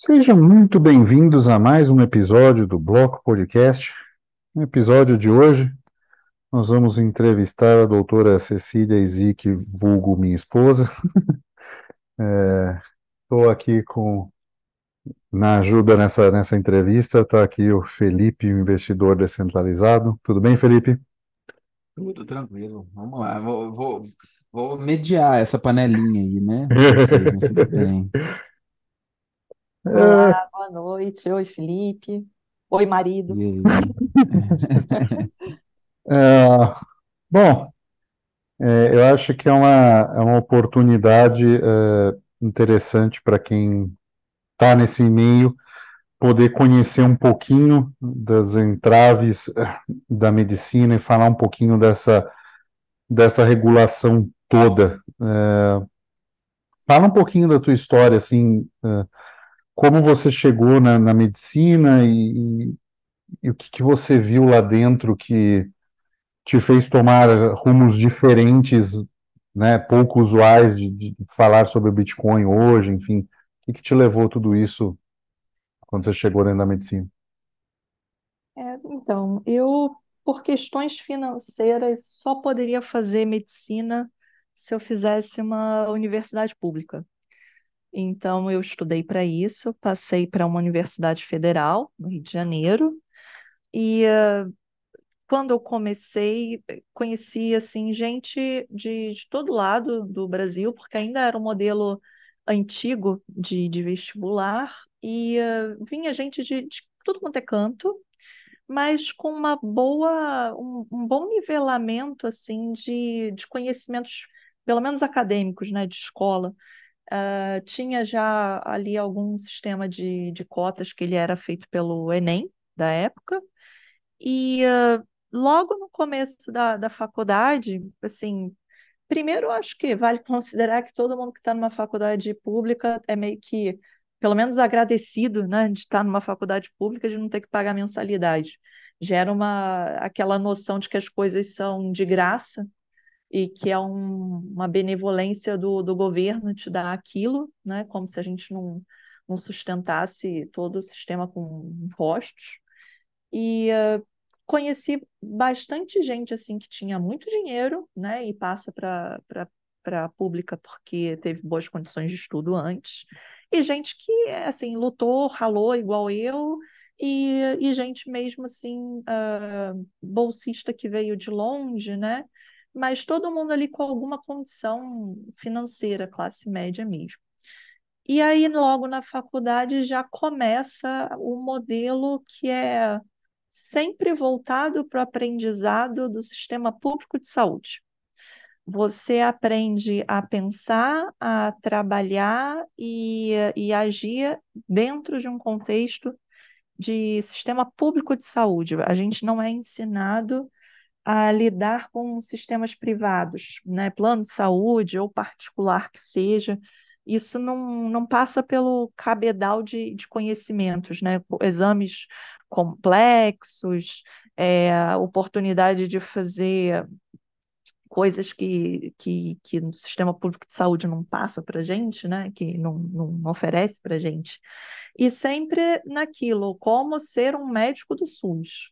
Sejam muito bem-vindos a mais um episódio do Bloco Podcast. No episódio de hoje, nós vamos entrevistar a doutora Cecília Isique, vulgo minha esposa. Estou é, aqui com, na ajuda nessa, nessa entrevista, está aqui o Felipe, o investidor descentralizado. Tudo bem, Felipe? Tudo tranquilo. Vamos lá. Vou, vou, vou mediar essa panelinha aí, né? Vocês, mas tudo bem. Olá, boa noite. Oi, Felipe. Oi, marido. É, bom, é, eu acho que é uma, é uma oportunidade é, interessante para quem está nesse meio poder conhecer um pouquinho das entraves é, da medicina e falar um pouquinho dessa, dessa regulação toda. É, fala um pouquinho da tua história, assim, é, como você chegou na, na medicina e, e, o que, que você viu lá dentro que te fez tomar rumos diferentes, né, pouco usuais de, de falar sobre o Bitcoin hoje, enfim, o que, que te levou tudo isso quando você chegou dentro da medicina? É, então, eu, por questões financeiras, só poderia fazer medicina se eu fizesse uma universidade pública. Então, eu estudei para isso, passei para uma universidade federal, no Rio de Janeiro, e uh, quando eu comecei, conheci assim, gente de, de todo lado do Brasil, porque ainda era um modelo antigo de, de vestibular, e uh, vinha gente de, de tudo quanto é canto, mas com uma boa, um, um bom nivelamento assim de, de conhecimentos, pelo menos acadêmicos, né, de escola. Uh, tinha já ali algum sistema de, de cotas que ele era feito pelo Enem da época, e uh, logo no começo da, da faculdade, assim, primeiro acho que vale considerar que todo mundo que está numa faculdade pública é meio que, pelo menos agradecido, né, de estar numa faculdade pública, de não ter que pagar mensalidade. Gera uma, aquela noção de que as coisas são de graça, e que é um, uma benevolência do, do governo te dar aquilo, né? como se a gente não, não sustentasse todo o sistema com impostos. E uh, conheci bastante gente assim que tinha muito dinheiro né? e passa para a pública porque teve boas condições de estudo antes, e gente que assim lutou, ralou igual eu, e, e gente mesmo assim, uh, bolsista que veio de longe, né? Mas todo mundo ali com alguma condição financeira, classe média mesmo. E aí, logo na faculdade, já começa o modelo que é sempre voltado para o aprendizado do sistema público de saúde. Você aprende a pensar, a trabalhar e, e agir dentro de um contexto de sistema público de saúde. A gente não é ensinado a lidar com sistemas privados, né? plano de saúde ou particular que seja, isso não, não passa pelo cabedal de, de conhecimentos, né? exames complexos, é, oportunidade de fazer coisas que, que, que o sistema público de saúde não passa para gente, né? que não, não oferece para gente. E sempre naquilo, como ser um médico do SUS.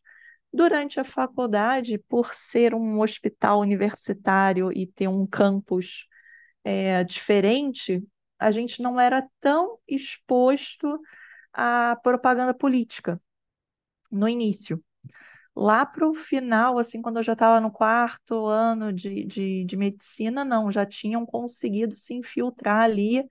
Durante a faculdade, por ser um hospital universitário e ter um campus é, diferente, a gente não era tão exposto à propaganda política no início. Lá para o final, assim, quando eu já estava no quarto ano de, de, de medicina, não, já tinham conseguido se infiltrar ali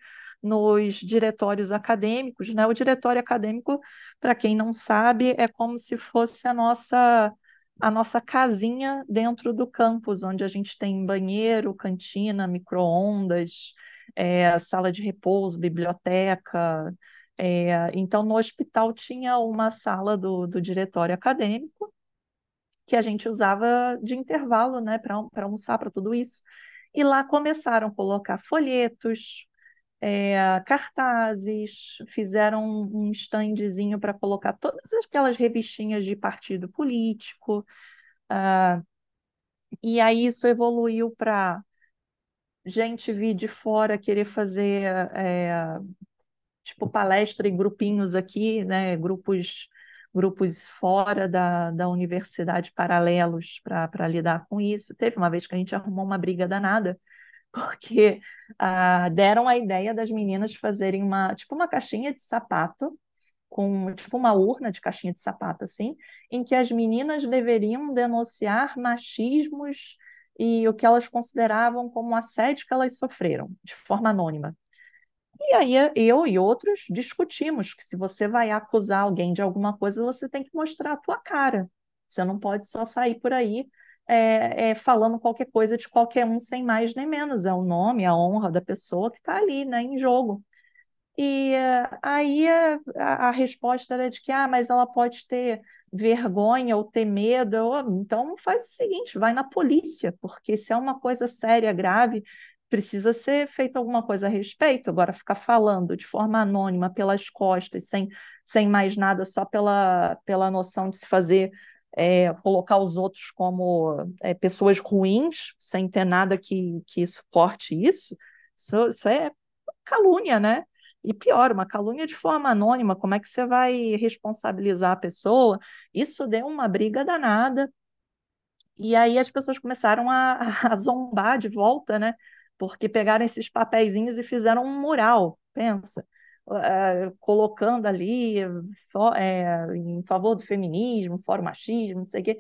nos diretórios acadêmicos, né? O diretório acadêmico, para quem não sabe, é como se fosse a nossa a nossa casinha dentro do campus, onde a gente tem banheiro, cantina, micro-ondas, é, sala de repouso, biblioteca. É, então, no hospital tinha uma sala do, do diretório acadêmico que a gente usava de intervalo, né, para almoçar, para tudo isso. E lá começaram a colocar folhetos, é, cartazes, fizeram um standzinho para colocar todas aquelas revistinhas de partido político. Uh, e aí isso evoluiu para gente vir de fora querer fazer é, tipo palestra em grupinhos aqui, né? Grupos grupos fora da, da universidade paralelos para lidar com isso. Teve uma vez que a gente arrumou uma briga danada, porque uh, deram a ideia das meninas fazerem uma, tipo uma caixinha de sapato, com tipo uma urna de caixinha de sapato, assim, em que as meninas deveriam denunciar machismos e o que elas consideravam como assédio que elas sofreram, de forma anônima. E aí eu e outros discutimos que se você vai acusar alguém de alguma coisa, você tem que mostrar a tua cara. Você não pode só sair por aí é, é, falando qualquer coisa de qualquer um sem mais nem menos. É o nome, a honra da pessoa que está ali, né, em jogo. E uh, aí a, a, resposta era de que, ah, mas ela pode ter vergonha ou ter medo. Eu, então faz o seguinte, vai na polícia, porque se é uma coisa séria, grave, precisa ser feita alguma coisa a respeito. Agora, ficar falando de forma anônima, pelas costas, sem, sem mais nada, só pela, pela noção de se fazer, é, colocar os outros como é, pessoas ruins, sem ter nada que, que suporte isso, isso, isso é calúnia, né? E pior, uma calúnia de forma anônima, como é que você vai responsabilizar a pessoa? Isso deu uma briga danada. E aí as pessoas começaram a, a zombar de volta, né? Porque pegaram esses papeizinhos e fizeram um mural, pensa. É, colocando ali é, em favor do feminismo, fora o machismo, não sei o quê.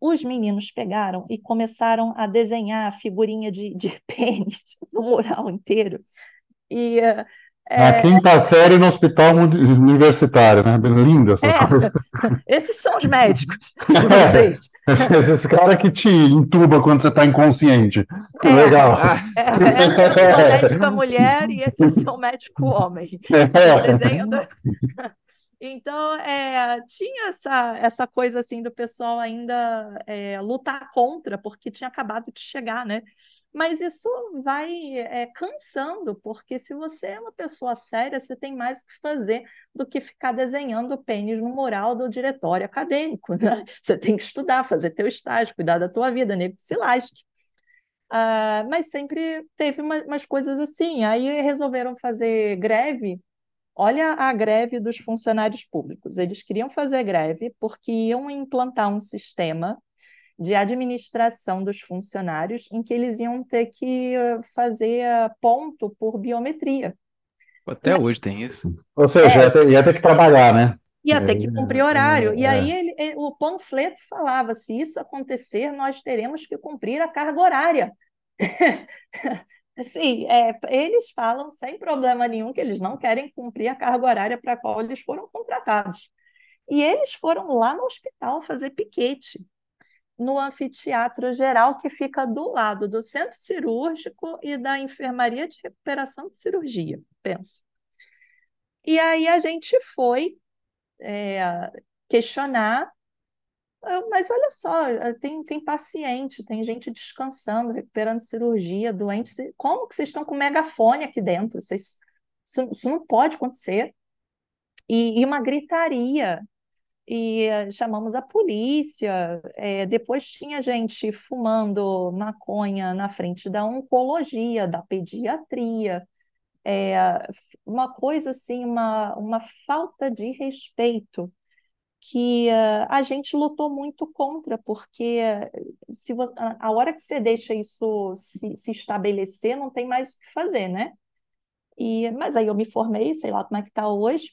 Os meninos pegaram e começaram a desenhar a figurinha de, de pênis no mural inteiro. E é... Na quinta série no hospital universitário, né? Linda essas é. coisas. Esses são os médicos de vocês. É. Esses caras que te entuba quando você está inconsciente. É. Legal. É, essa é o médico mulher e esse é o médico homem. É. Do... Então, é, tinha essa, essa coisa assim do pessoal ainda é, lutar contra, porque tinha acabado de chegar, né? Mas isso vai é, cansando, porque se você é uma pessoa séria, você tem mais o que fazer do que ficar desenhando pênis no mural do diretório acadêmico. Né? Você tem que estudar, fazer teu estágio, cuidar da tua vida, nego se lasque. Uh, mas sempre teve uma, umas coisas assim. Aí resolveram fazer greve. Olha a greve dos funcionários públicos. Eles queriam fazer greve porque iam implantar um sistema de administração dos funcionários, em que eles iam ter que eh, fazer eh, ponto por biometria. Até e, hoje tem isso. Ou seja, é, ia, ter, ia, ter, que trabalhar, né? Ia ter que cumprir horário. É, e aí ele, ele, o panfleto falava: se isso acontecer, nós teremos que cumprir a carga horária. Assim, é, eles falam sem problema nenhum que eles não querem cumprir a carga horária para a qual eles foram contratados. E eles foram lá no hospital fazer piquete no anfiteatro geral que fica do lado do centro cirúrgico e da enfermaria de recuperação de cirurgia, pensa. E aí a gente foi é, questionar, mas olha só, tem, tem paciente, tem gente descansando, recuperando cirurgia, doentes, como que vocês estão com megafone aqui dentro? Vocês, isso, isso não pode acontecer. E, e uma gritaria, e eh, chamamos a polícia. É, depois tinha gente fumando maconha na frente da oncologia, da pediatria. É, uma coisa assim, uma, uma falta de respeito que uh, a gente lutou muito contra, porque se, a, hora que você deixa isso se, se estabelecer, não tem mais o que fazer, né? E, mas aí eu me formei, sei lá como é que está hoje,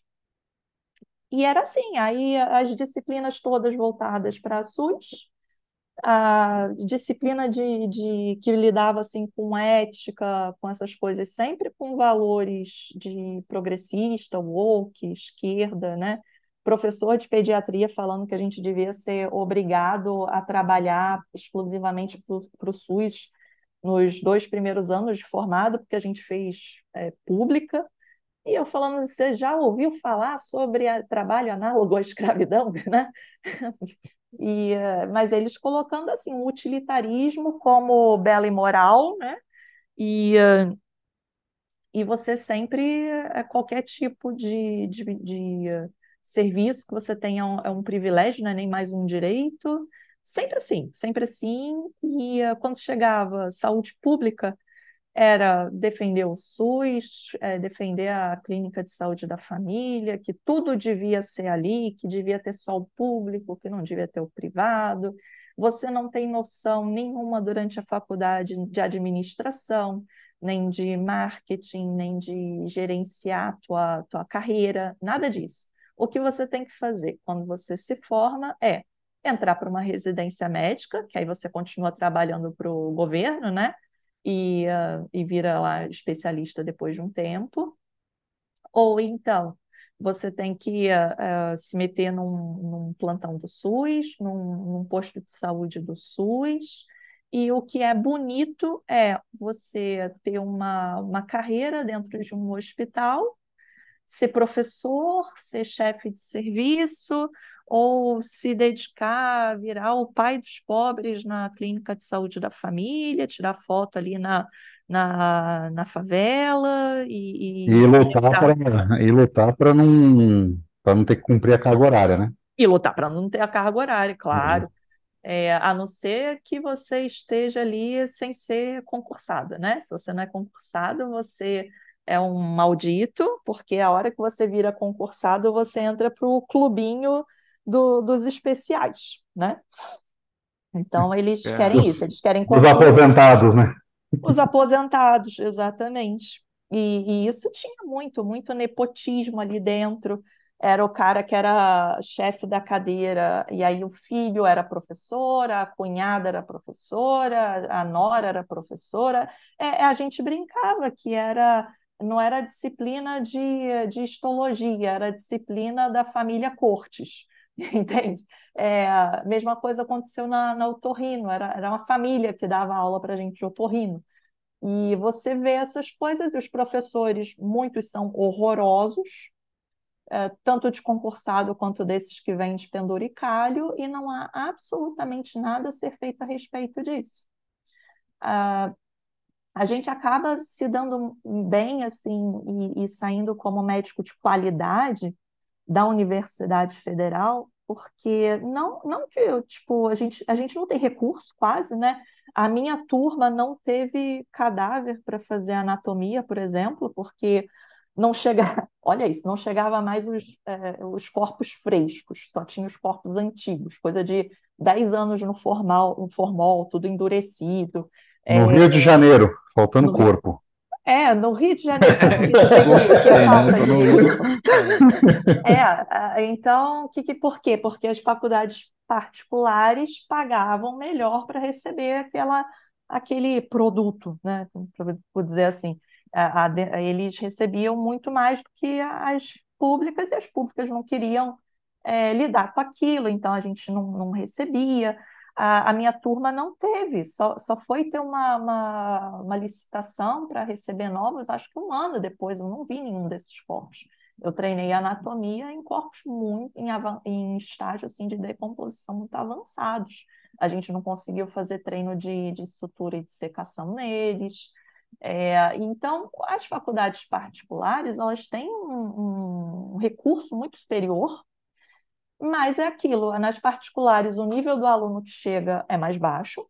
e era assim, aí as disciplinas todas voltadas para a SUS, a disciplina de, de, que lidava assim com ética, com essas coisas, sempre com valores de progressista, woke, esquerda, né? Professor de pediatria falando que a gente devia ser obrigado a trabalhar exclusivamente para o SUS nos dois primeiros anos de formado, porque a gente fez é, pública, e eu falando, você já ouviu falar sobre trabalho análogo à escravidão, né? E, eh, mas eles colocando assim o utilitarismo como bela e moral, né? E, eh, e você sempre, eh, qualquer tipo de, de, de serviço que você tenha é um privilégio, não é nem mais um direito, sempre assim, sempre assim. E quando chegava saúde pública, era defender o SUS, é, defender a clínica de saúde da família, que tudo devia ser ali, que devia ter só o público, que não devia ter o privado. Você não tem noção nenhuma durante a faculdade de administração, nem de marketing, nem de gerenciar tua tua carreira, nada disso. O que você tem que fazer quando você se forma é entrar para uma residência médica, que aí você continua trabalhando para o governo, né? E, uh, e vira lá especialista depois de um tempo. Ou então, você tem que uh, uh, se meter num, num, plantão do SUS, num, num posto de saúde do SUS, e o que é bonito é você ter uma, uma carreira dentro de um hospital, ser professor, ser chefe de serviço, ou se dedicar a virar o pai dos pobres na clínica de saúde da família, tirar foto ali na, na, na favela e, e, e lutar para não para não ter que cumprir a carga horária, né? E lutar para não ter a carga horária, claro. Uhum. É, a não ser que você esteja ali sem ser concursada, né? Se você não é concursado, você é um maldito, porque a hora que você vira concursado, você entra para o clubinho do, dos especiais, né? Então, eles é, querem isso, eles querem... Os aposentados, né? Os aposentados, exatamente. E, e, isso tinha muito, muito nepotismo ali dentro. Era o cara que era chefe da cadeira, e aí o filho era professora, a cunhada era professora, a nora era professora. É, a gente brincava que era não era disciplina de, de histologia, era disciplina da família Cortes. entende? É, a mesma coisa aconteceu na, na Otorrino, era, era uma família que dava aula para a gente de Otorrino. E você vê essas coisas, os professores, muitos são horrorosos, é, tanto de concursado quanto desses que vêm de penduricalho, e não há absolutamente nada a ser feito a respeito disso. Uh, a gente acaba se dando bem assim e, e saindo como médico de qualidade da Universidade Federal, porque não, não que eu, tipo, a gente, a gente não tem recurso quase, né? A minha turma não teve cadáver para fazer anatomia, por exemplo, porque não chegava, olha isso, não chegava mais os, é, os corpos frescos, só tinha os corpos antigos, coisa de 10 anos no formal, no formol, tudo endurecido. No é, Rio de Janeiro, faltando corpo. É, no Rio de Janeiro. é, é, então, que, que, por quê? Porque as faculdades particulares pagavam melhor para receber aquela, aquele produto, né? Por dizer assim. A, a, eles recebiam muito mais do que as públicas, e as públicas não queriam é, lidar com aquilo, então a gente não, não recebia a, a minha turma não teve, só, só foi ter uma, uma, uma licitação para receber novos, acho que um ano depois, eu não vi nenhum desses corpos. Eu treinei anatomia em corpos muito em, em estágio assim, de decomposição muito avançados. A gente não conseguiu fazer treino de, de sutura e de secação neles. É, então, as faculdades particulares elas têm um, um recurso muito superior mas é aquilo, nas particulares o nível do aluno que chega é mais baixo,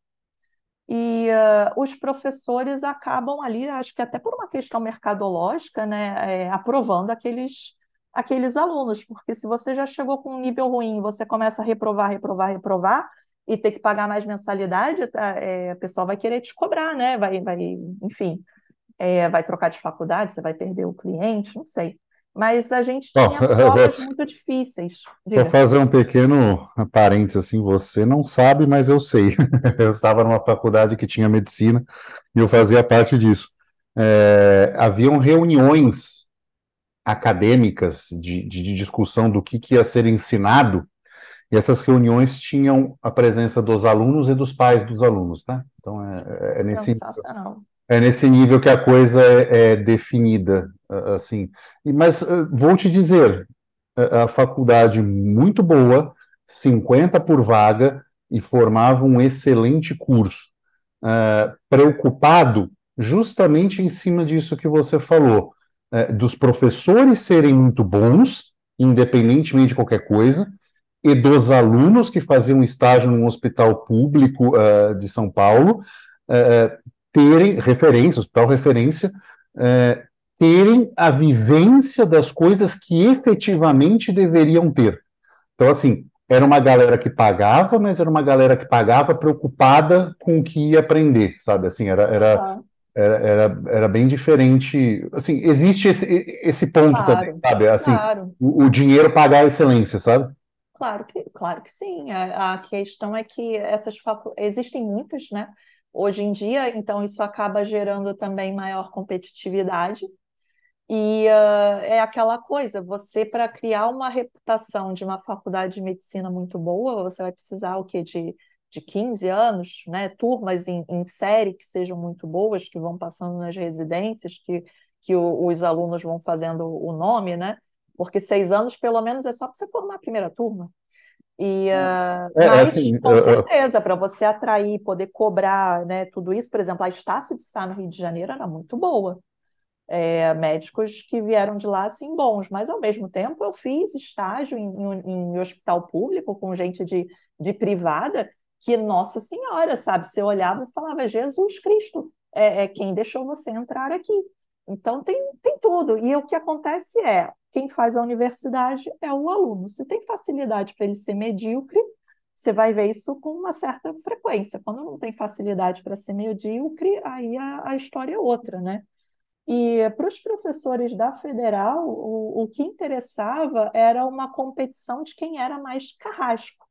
e uh, os professores acabam ali, acho que até por uma questão mercadológica, né, é, aprovando aqueles, aqueles alunos, porque se você já chegou com um nível ruim, você começa a reprovar, reprovar, reprovar, e ter que pagar mais mensalidade, tá, é, o pessoal vai querer te cobrar, né? Vai, vai, enfim, é, vai trocar de faculdade, você vai perder o cliente, não sei mas a gente tinha Bom, provas vou, muito difíceis. Diga. Vou fazer um pequeno parênteses assim, você não sabe, mas eu sei. Eu estava numa faculdade que tinha medicina e eu fazia parte disso. É, haviam reuniões acadêmicas de, de, de discussão do que, que ia ser ensinado, e essas reuniões tinham a presença dos alunos e dos pais dos alunos, tá? Então é, é, é nesse Sensacional é nesse nível que a coisa é, é definida, assim. Mas vou te dizer, a, faculdade muito boa, 50 por vaga, e formava um excelente curso. Uh, preocupado justamente em cima disso que você falou, uh, dos professores serem muito bons, independentemente de qualquer coisa, e dos alunos que faziam estágio num hospital público uh, de São Paulo, terem referência, hospital referência, terem a vivência das coisas que efetivamente deveriam ter. Então, assim, era uma galera que pagava, mas era uma galera que pagava preocupada com o que ia aprender, sabe? Assim, era, era, Tá. era, era, era bem diferente. Assim, existe esse, esse ponto Claro, também, sabe? Assim, claro. o, o dinheiro pagar a excelência, sabe? Claro que, claro que sim. A, a questão é que essas facu... existem muitas, né? Hoje em dia, então isso acaba gerando também maior competitividade. E ah, é aquela coisa, você para criar uma reputação de uma faculdade de medicina muito boa, você vai precisar o quê? De, de 15 anos, né? Turmas em, em série que sejam muito boas, que vão passando nas residências, que, que o- os alunos vão fazendo o nome, né? Porque seis anos, pelo menos, é só para você formar a primeira turma. E, ah, É, mas, assim, com eu- certeza, para você atrair, poder cobrar, né, tudo isso, por exemplo, a Estácio de Sá no Rio de Janeiro era muito boa. É, médicos que vieram de lá, assim, bons, mas ao mesmo tempo eu fiz estágio em, em- em hospital público com gente de, de privada que, Nossa Senhora, sabe, você olhava e falava, Jesus Cristo, é, é quem deixou você entrar aqui. Então tem, tem tudo. E o que acontece é, quem faz a universidade é o aluno. Se tem facilidade para ele ser medíocre, você vai ver isso com uma certa frequência. Quando não tem facilidade para ser medíocre, aí a, a história é outra, né? E para os professores da Federal, o, o que interessava era uma competição de quem era mais carrasco.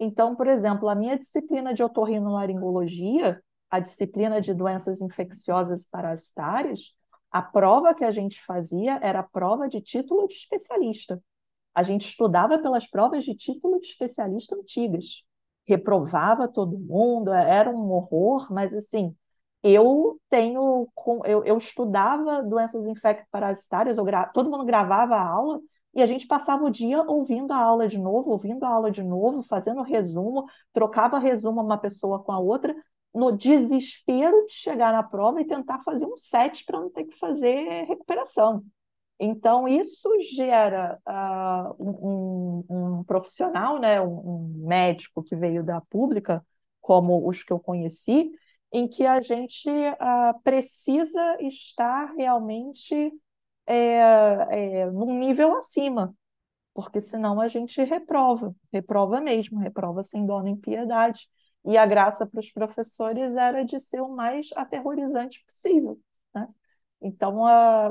Então, por exemplo, a minha disciplina de otorrinolaringologia, a disciplina de doenças infecciosas parasitárias, a prova que a gente fazia era a prova de título de especialista. A gente estudava pelas provas de título de especialista antigas. Reprovava todo mundo, era um horror, mas assim, eu tenho, eu, eu estudava doenças infecto-parasitárias, todo mundo gravava a aula e a gente passava o dia ouvindo a aula de novo, ouvindo a aula de novo, fazendo resumo, trocava resumo uma pessoa com a outra, no desespero de chegar na prova e tentar fazer um set para não ter que fazer recuperação. Então, isso gera ah, um, um- profissional, né, um médico que veio da pública, como os que eu conheci, em que a gente ah, precisa estar realmente é, é, num nível acima, porque senão a gente reprova, reprova mesmo, reprova sem dó nem piedade. E a graça para os professores era de ser o mais aterrorizante possível, né? Então,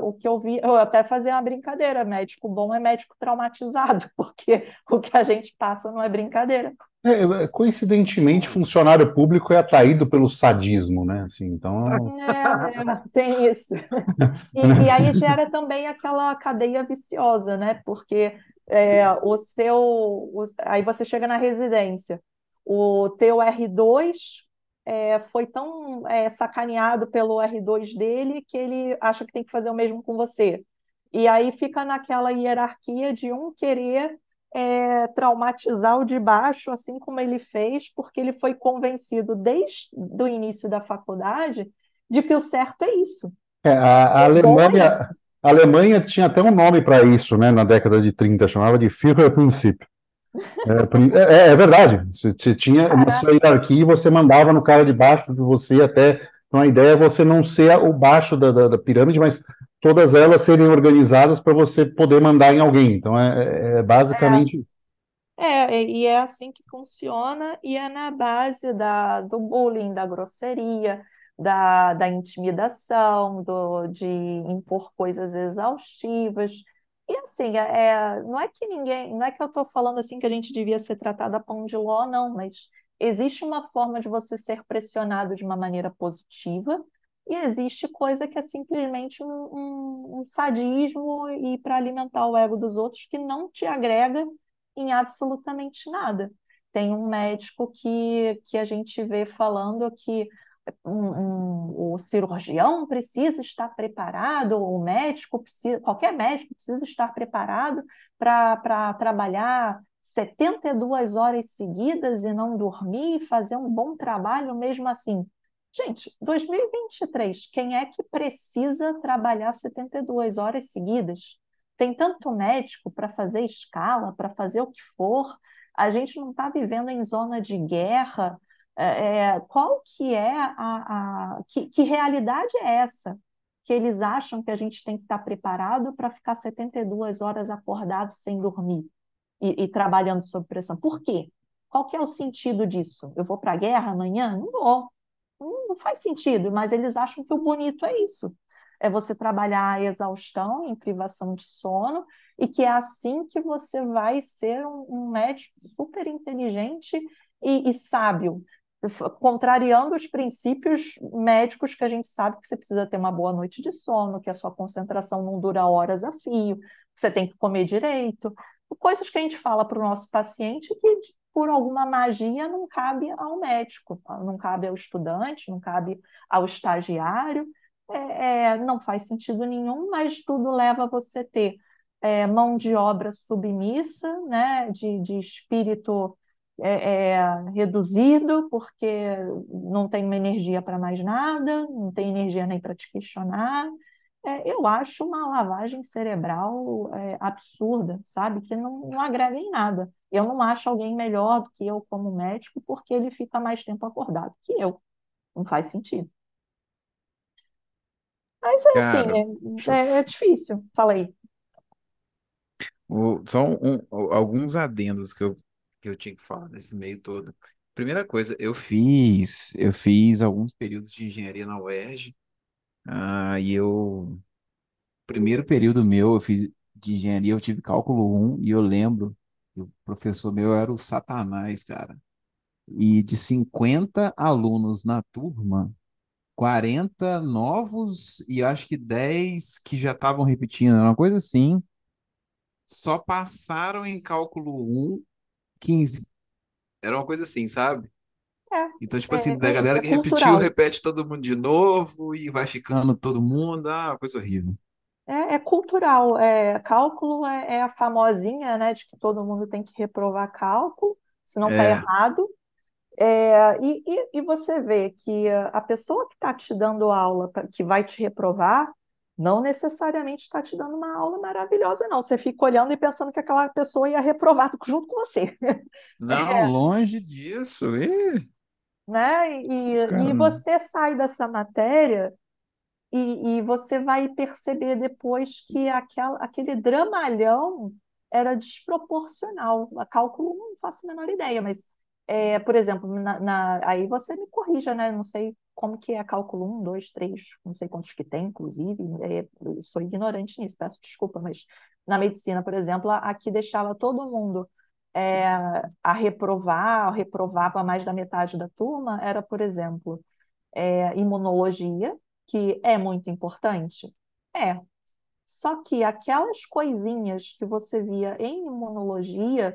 o que eu vi, eu até fazia uma brincadeira, médico bom é médico traumatizado, porque o que a gente passa não é brincadeira. É, é, coincidentemente, funcionário público é atraído pelo sadismo, né? Assim, então, É, é, tem isso. E, e aí gera também aquela cadeia viciosa, né? Porque é, o seu. o- aí você chega na residência, o teu R2 é, foi tão é, sacaneado pelo R2 dele que ele acha que tem que fazer o mesmo com você. E aí fica naquela hierarquia de um querer é, traumatizar o de baixo, assim como ele fez, porque ele foi convencido desde o início da faculdade de que o certo é isso. é, a, a é Alemanha, a Alemanha tinha até um nome para isso, né? Na década de 30, chamava de Führerprinzip. É, prin- é, é verdade. Você, tinha uma Caraca. sua hierarquia e você mandava no cara de baixo de você até. Então a ideia é você não ser o baixo da, da, da pirâmide, mas todas elas serem organizadas para você poder mandar em alguém. Então é, é- é basicamente. É, e é assim que funciona, e é na base da, do bullying, da grosseria, da, da intimidação, do, de impor coisas exaustivas. E assim, é, é- não é que ninguém, não é que eu estou falando assim que a gente devia ser tratado a pão de ló, não, mas existe uma forma de você ser pressionado de uma maneira positiva, e existe coisa que é simplesmente um, um um sadismo e para alimentar o ego dos outros que não te agrega em absolutamente nada. Tem um médico que, que a gente vê falando que um- o cirurgião precisa estar preparado, o médico precisa, qualquer médico precisa estar preparado para para trabalhar 72 horas seguidas e não dormir e fazer um bom trabalho mesmo assim. Gente, 2023, quem é que precisa trabalhar 72 horas seguidas? Tem tanto médico para fazer escala, para fazer o que for. A gente não está vivendo em zona de guerra. É, é, qual que é a, a que, que realidade é essa que eles acham que a gente tem que estar preparado para ficar 72 horas acordado sem dormir e, e trabalhando sob pressão? Por quê? Qual que é o sentido disso? Eu vou para a guerra amanhã? Não vou. Não, faz sentido, mas eles acham que o bonito é isso. É você trabalhar a exaustão em privação de sono e que é assim que você vai ser um, um médico super inteligente e, e sábio, contrariando os princípios médicos que a gente sabe que você precisa ter uma boa noite de sono, que a sua concentração não dura horas a fio, que você tem que comer direito, coisas que a gente fala para o nosso paciente que por alguma magia não cabe ao médico, não cabe ao estudante, não cabe ao estagiário, é, é, não faz sentido nenhum, mas tudo leva a você ter é, mão de obra submissa, né, de, de espírito é, é, reduzido, porque não tem uma energia para mais nada, não tem energia nem para te questionar. É, eu acho uma lavagem cerebral absurda, sabe? Que não, não agrega em nada. Eu não acho alguém melhor do que eu como médico porque ele fica mais tempo acordado que eu. Não faz sentido. Mas é assim, Cara, é, deixa eu é, é difícil. Fala aí. O- Só um- um- alguns adendos que eu, que eu tinha que falar nesse meio todo. Primeira coisa, eu fiz, eu fiz alguns períodos de engenharia na UERJ, ah, e eu, primeiro período meu, eu fiz de engenharia, eu tive cálculo um e eu lembro o professor meu era o Satanás, cara. E de 50 alunos na turma, 40 novos e acho que 10 que já estavam repetindo, era uma coisa assim, só passaram em cálculo um 15. Era uma coisa assim, sabe? Então, tipo É, assim, é, da é, galera é que repetiu, cultural. repete todo mundo de novo e vai ficando todo mundo. Ah, coisa horrível. É, é cultural. É, cálculo é, é a famosinha, né, de que todo mundo tem que reprovar cálculo, senão está É, errado. É, e, e, e você vê que a pessoa que está te dando aula, que vai te reprovar, não necessariamente está te dando uma aula maravilhosa, não. Você fica olhando e pensando que aquela pessoa ia reprovar junto com você, não, longe disso. Ih, né? E, cara, e você sai dessa matéria E, e você vai perceber depois que aquela, aquele dramalhão era desproporcional. A cálculo não faço a menor ideia, mas, é, por exemplo, na, na- aí você me corrija, né? Não sei como que é cálculo um, 2, 3, não sei quantos que tem, inclusive. é, sou ignorante nisso, peço desculpa, mas na medicina, por exemplo, aqui deixava todo mundo é, a reprovar, reprovava mais da metade da turma, era, por exemplo é, imunologia, que é muito importante? É. Só que aquelas coisinhas que você via em imunologia,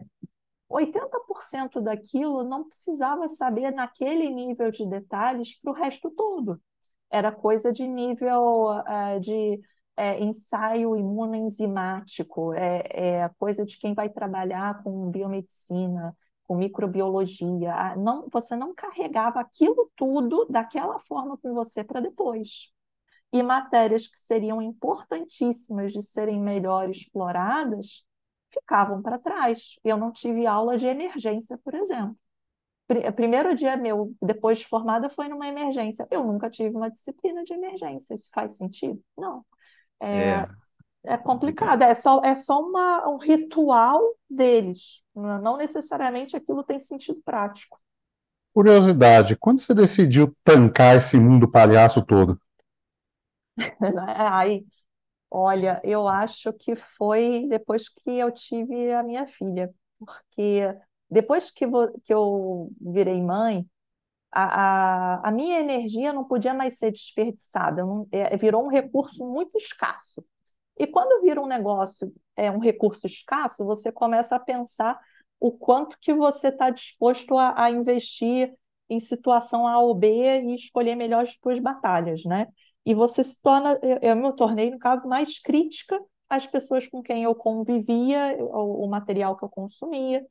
80% daquilo não precisava saber naquele nível de detalhes para o resto todo. Era coisa de nível eh, de eh, ensaio imunoenzimático, é, é coisa de quem vai trabalhar com biomedicina, com microbiologia. Não, você não carregava aquilo tudo daquela forma com você para depois. E matérias que seriam importantíssimas de serem melhor exploradas ficavam para trás. Eu não tive aula de emergência, por exemplo. Pri- Primeiro dia meu, depois de formada, foi numa emergência. Eu nunca tive uma disciplina de emergência. Isso faz sentido? Não. é É complicado. complicado. É só, é só uma, um ritual deles. Não não necessariamente aquilo tem sentido prático. Curiosidade, quando você decidiu tancar esse mundo palhaço todo? Aí, olha, eu acho que foi depois que eu tive a minha filha. Porque depois que, que eu virei mãe, a, a, a minha energia não podia mais ser desperdiçada. Não- é, virou um recurso muito escasso. E quando vira um negócio, é um recurso escasso, você começa a pensar o quanto que você está disposto a, a investir em situação A ou B e escolher melhor as suas batalhas, né? E você se torna, eu, eu me tornei, no caso, mais crítica às pessoas com quem eu convivia, o, o material que eu consumia.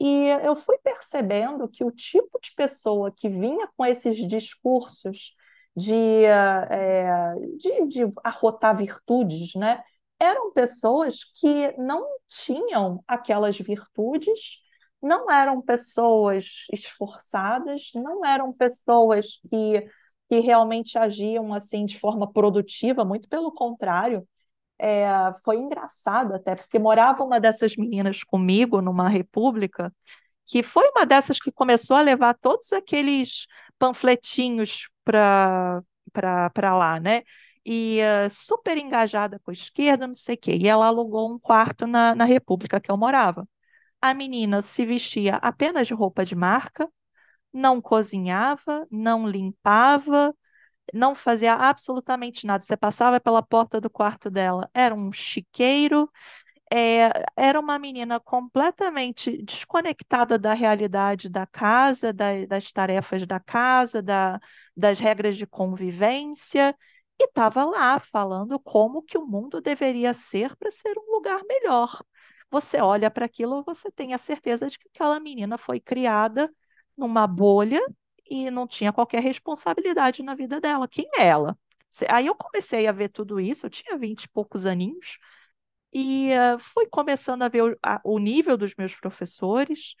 E eu fui percebendo que o tipo de pessoa que vinha com esses discursos de, eh, de, de arrotar virtudes, né, eram pessoas que não tinham aquelas virtudes não eram pessoas esforçadas, não eram pessoas que, que realmente agiam assim de forma produtiva, muito pelo contrário. É, foi engraçado até, porque morava uma dessas meninas comigo numa república, que foi uma dessas que começou a levar todos aqueles panfletinhos para lá, né? E uh, super engajada com a esquerda, não sei o quê. E ela alugou um quarto na, na República que eu morava. A menina se vestia apenas de roupa de marca, não cozinhava, não limpava, não fazia absolutamente nada. Você passava pela porta do quarto dela, era um chiqueiro, é, era uma menina completamente desconectada da realidade da casa, da- das tarefas da casa, da- das regras de convivência, e estava lá falando como que o mundo deveria ser para ser um lugar melhor. Você olha para aquilo, você tem a certeza de que aquela menina foi criada numa bolha e não tinha qualquer responsabilidade na vida dela. Quem é ela? Aí eu comecei a ver tudo isso, eu tinha vinte e poucos aninhos. E eh, fui começando a ver o, a- o nível dos meus professores.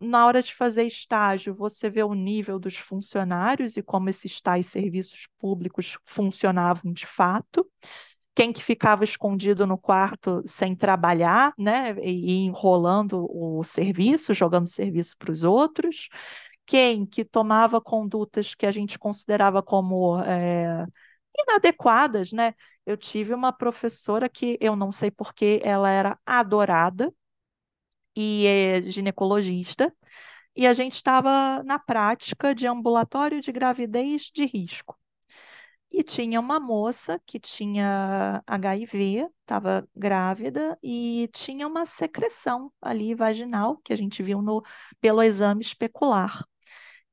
Na hora de fazer estágio, você vê o nível dos funcionários e como esses tais serviços públicos funcionavam de fato. Quem que ficava escondido no quarto sem trabalhar, né, e, enrolando o serviço, jogando serviço para os outros. Quem que tomava condutas que a gente considerava como eh, inadequadas, né? Eu tive uma professora que eu não sei por que ela era adorada e é ginecologista, e a gente estava na prática de ambulatório de gravidez de risco. E tinha uma moça que tinha HIV, estava grávida e tinha uma secreção ali vaginal que a gente viu no, pelo exame especular.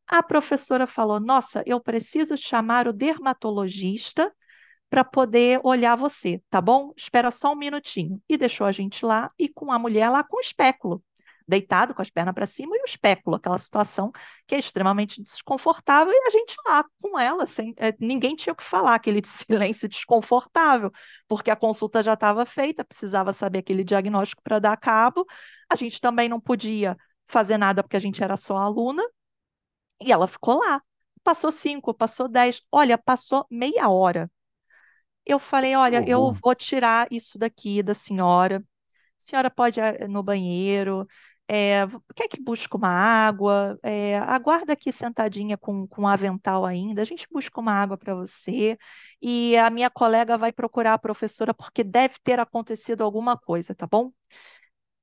A professora falou: Nossa, eu preciso chamar o dermatologista para poder olhar você, tá bom? Espera só um minutinho. E deixou a gente lá e com a mulher lá com o espéculo, deitado com as pernas para cima e o espéculo, aquela situação que é extremamente desconfortável e a gente lá com ela, sem, é, ninguém tinha o que falar, aquele silêncio desconfortável, porque a consulta já estava feita, precisava saber aquele diagnóstico para dar cabo. A gente também não podia fazer nada porque a gente era só aluna e ela ficou lá. Passou cinco, passou dez, olha, passou meia hora. Eu falei, olha, eu horror. vou tirar isso daqui da senhora. A senhora pode ir no banheiro. é, quer que busque uma água? É, aguarda aqui sentadinha com, com um avental ainda. A gente busca uma água para você. E a minha colega vai procurar a professora porque deve ter acontecido alguma coisa, tá bom?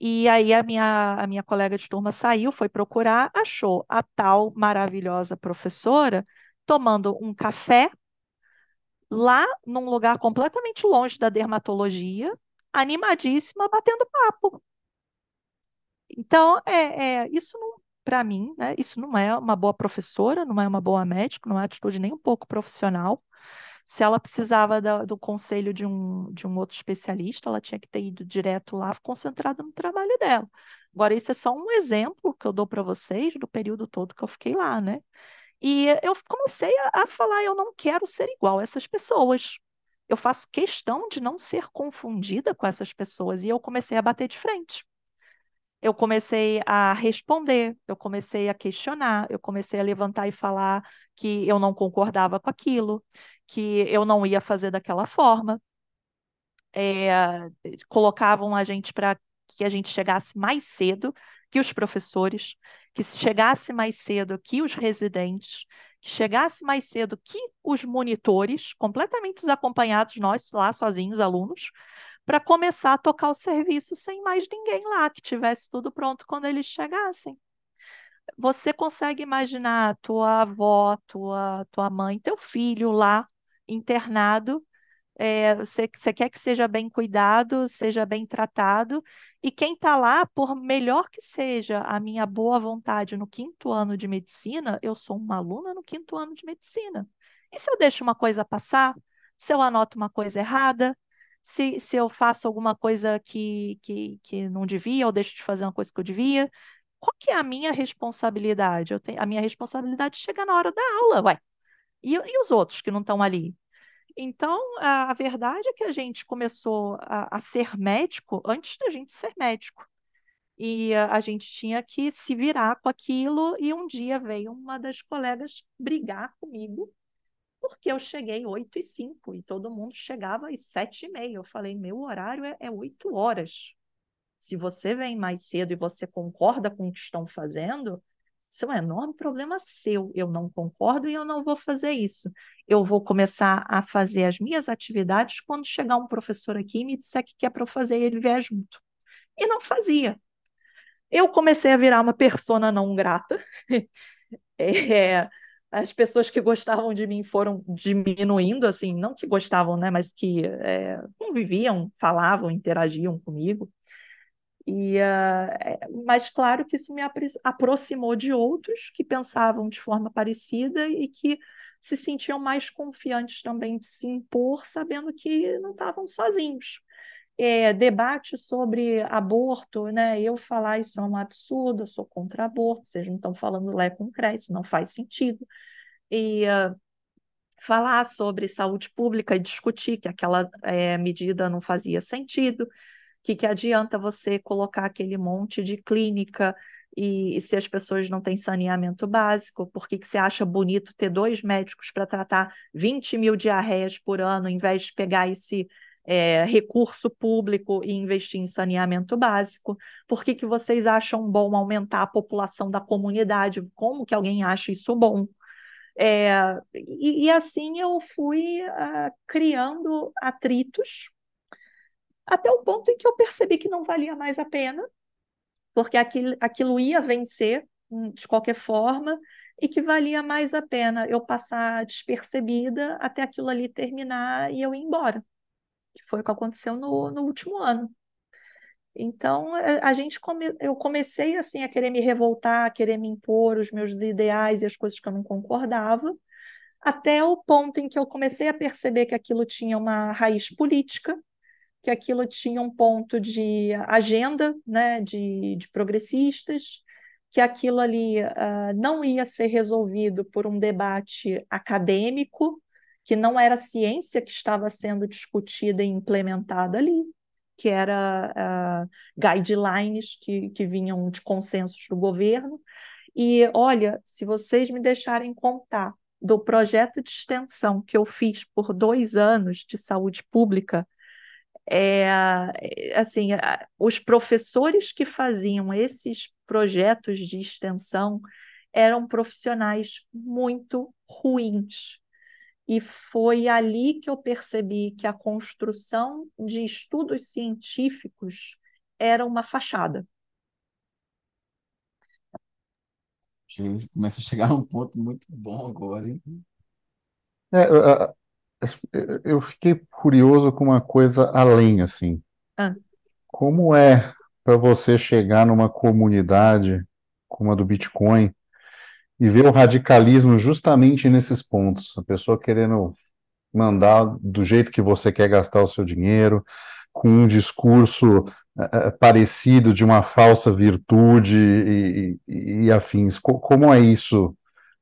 E aí a minha, a minha colega de turma saiu, foi procurar, achou a tal maravilhosa professora tomando um café lá num lugar completamente longe da dermatologia, animadíssima, batendo papo. Então, é, é, isso para mim, né, isso não é uma boa professora, não é uma boa médica, não é atitude nem um pouco profissional. Se ela precisava da- do conselho de um, de um outro especialista, ela tinha que ter ido direto lá, concentrada no trabalho dela. Agora, isso é só um exemplo que eu dou para vocês do período todo que eu fiquei lá, né? E eu comecei a, a falar: eu não quero ser igual a essas pessoas. Eu faço questão de não ser confundida com essas pessoas. E eu comecei a bater de frente. Eu comecei a responder, eu comecei a questionar, eu comecei a levantar e falar que eu não concordava com aquilo, que eu não ia fazer daquela forma é, colocavam a gente para que a gente chegasse mais cedo que os professores, que chegasse mais cedo que os residentes, que chegasse mais cedo que os monitores, completamente desacompanhados, nós lá sozinhos, alunos, para começar a tocar o serviço sem mais ninguém lá, que tivesse tudo pronto quando eles chegassem. Você consegue imaginar tua avó, tua, tua mãe, teu filho lá internado é, você, você quer que seja bem cuidado, seja bem tratado, e quem está lá, por melhor que seja a minha boa vontade no quinto ano de medicina, eu sou uma aluna no quinto ano de medicina. E se eu deixo uma coisa passar? Se eu anoto uma coisa errada? Se, se eu faço alguma coisa que, que, que não devia, ou deixo de fazer uma coisa que eu devia? Qual que é a minha responsabilidade? Eu tenho, a minha responsabilidade chega na hora da aula, ué. E, e os outros que não estão ali? Então, a, a verdade é que a gente começou a, a ser médico antes da gente ser médico. e a, a gente tinha que se virar com aquilo. E um dia veio uma das colegas brigar comigo, porque eu cheguei 8 e 5 e todo mundo chegava às 7 e meia. Eu falei: meu horário é, é 8 horas. Se você vem mais cedo e você concorda com o que estão fazendo, isso é um enorme problema seu. Eu não concordo e eu não vou fazer isso. Eu vou começar a fazer as minhas atividades quando chegar um professor aqui e me disser que quer para eu fazer e ele vier junto. E não fazia. Eu comecei a virar uma persona não grata. É, as pessoas que gostavam de mim foram diminuindo, assim, não que gostavam, né, mas que é, conviviam, falavam, interagiam comigo. E, uh, mas claro que isso me aproximou de outros que pensavam de forma parecida e que se sentiam mais confiantes também de se impor, sabendo que não estavam sozinhos. É, debate sobre aborto, né? Eu falar isso é um absurdo, eu sou contra aborto, vocês não estão falando lé com isso não faz sentido. E uh, falar sobre saúde pública e discutir que aquela é, medida não fazia sentido que, que adianta você colocar aquele monte de clínica e, e se as pessoas não têm saneamento básico? Por que, que você acha bonito ter dois médicos para tratar 20 mil diarreias por ano, em vez de pegar esse é, recurso público e investir em saneamento básico? Por que, que vocês acham bom aumentar a população da comunidade? Como que alguém acha isso bom? É, e, e, assim eu fui uh, criando atritos até o ponto em que eu percebi que não valia mais a pena, porque aquilo, aquilo ia vencer hum, de qualquer forma, e que valia mais a pena eu passar despercebida até aquilo ali terminar e eu ir embora, que foi o que aconteceu no, no último ano. Então, é, a gente come... eu comecei assim a querer me revoltar, a querer me impor os meus ideais e as coisas que eu não concordava, até o ponto em que eu comecei a perceber que aquilo tinha uma raiz política que aquilo tinha um ponto de agenda né, de, de progressistas, que aquilo ali uh, não ia ser resolvido por um debate acadêmico, que não era ciência que estava sendo discutida e implementada ali, que era uh, guidelines que, que vinham de consensos do governo. E olha, se vocês me deixarem contar do projeto de extensão que eu fiz por dois anos de saúde pública, é, assim, os professores que faziam esses projetos de extensão eram profissionais muito ruins. E foi ali que eu percebi que a construção de estudos científicos era uma fachada. Começa a chegar a um ponto muito bom agora, hein? É, eu fiquei curioso com uma coisa além, assim. Ah. Como é para você chegar numa comunidade como a do Bitcoin e ver o radicalismo justamente nesses pontos? A pessoa querendo mandar do jeito que você quer gastar o seu dinheiro, com um discurso é, parecido de uma falsa virtude e, e, e afins. Como é isso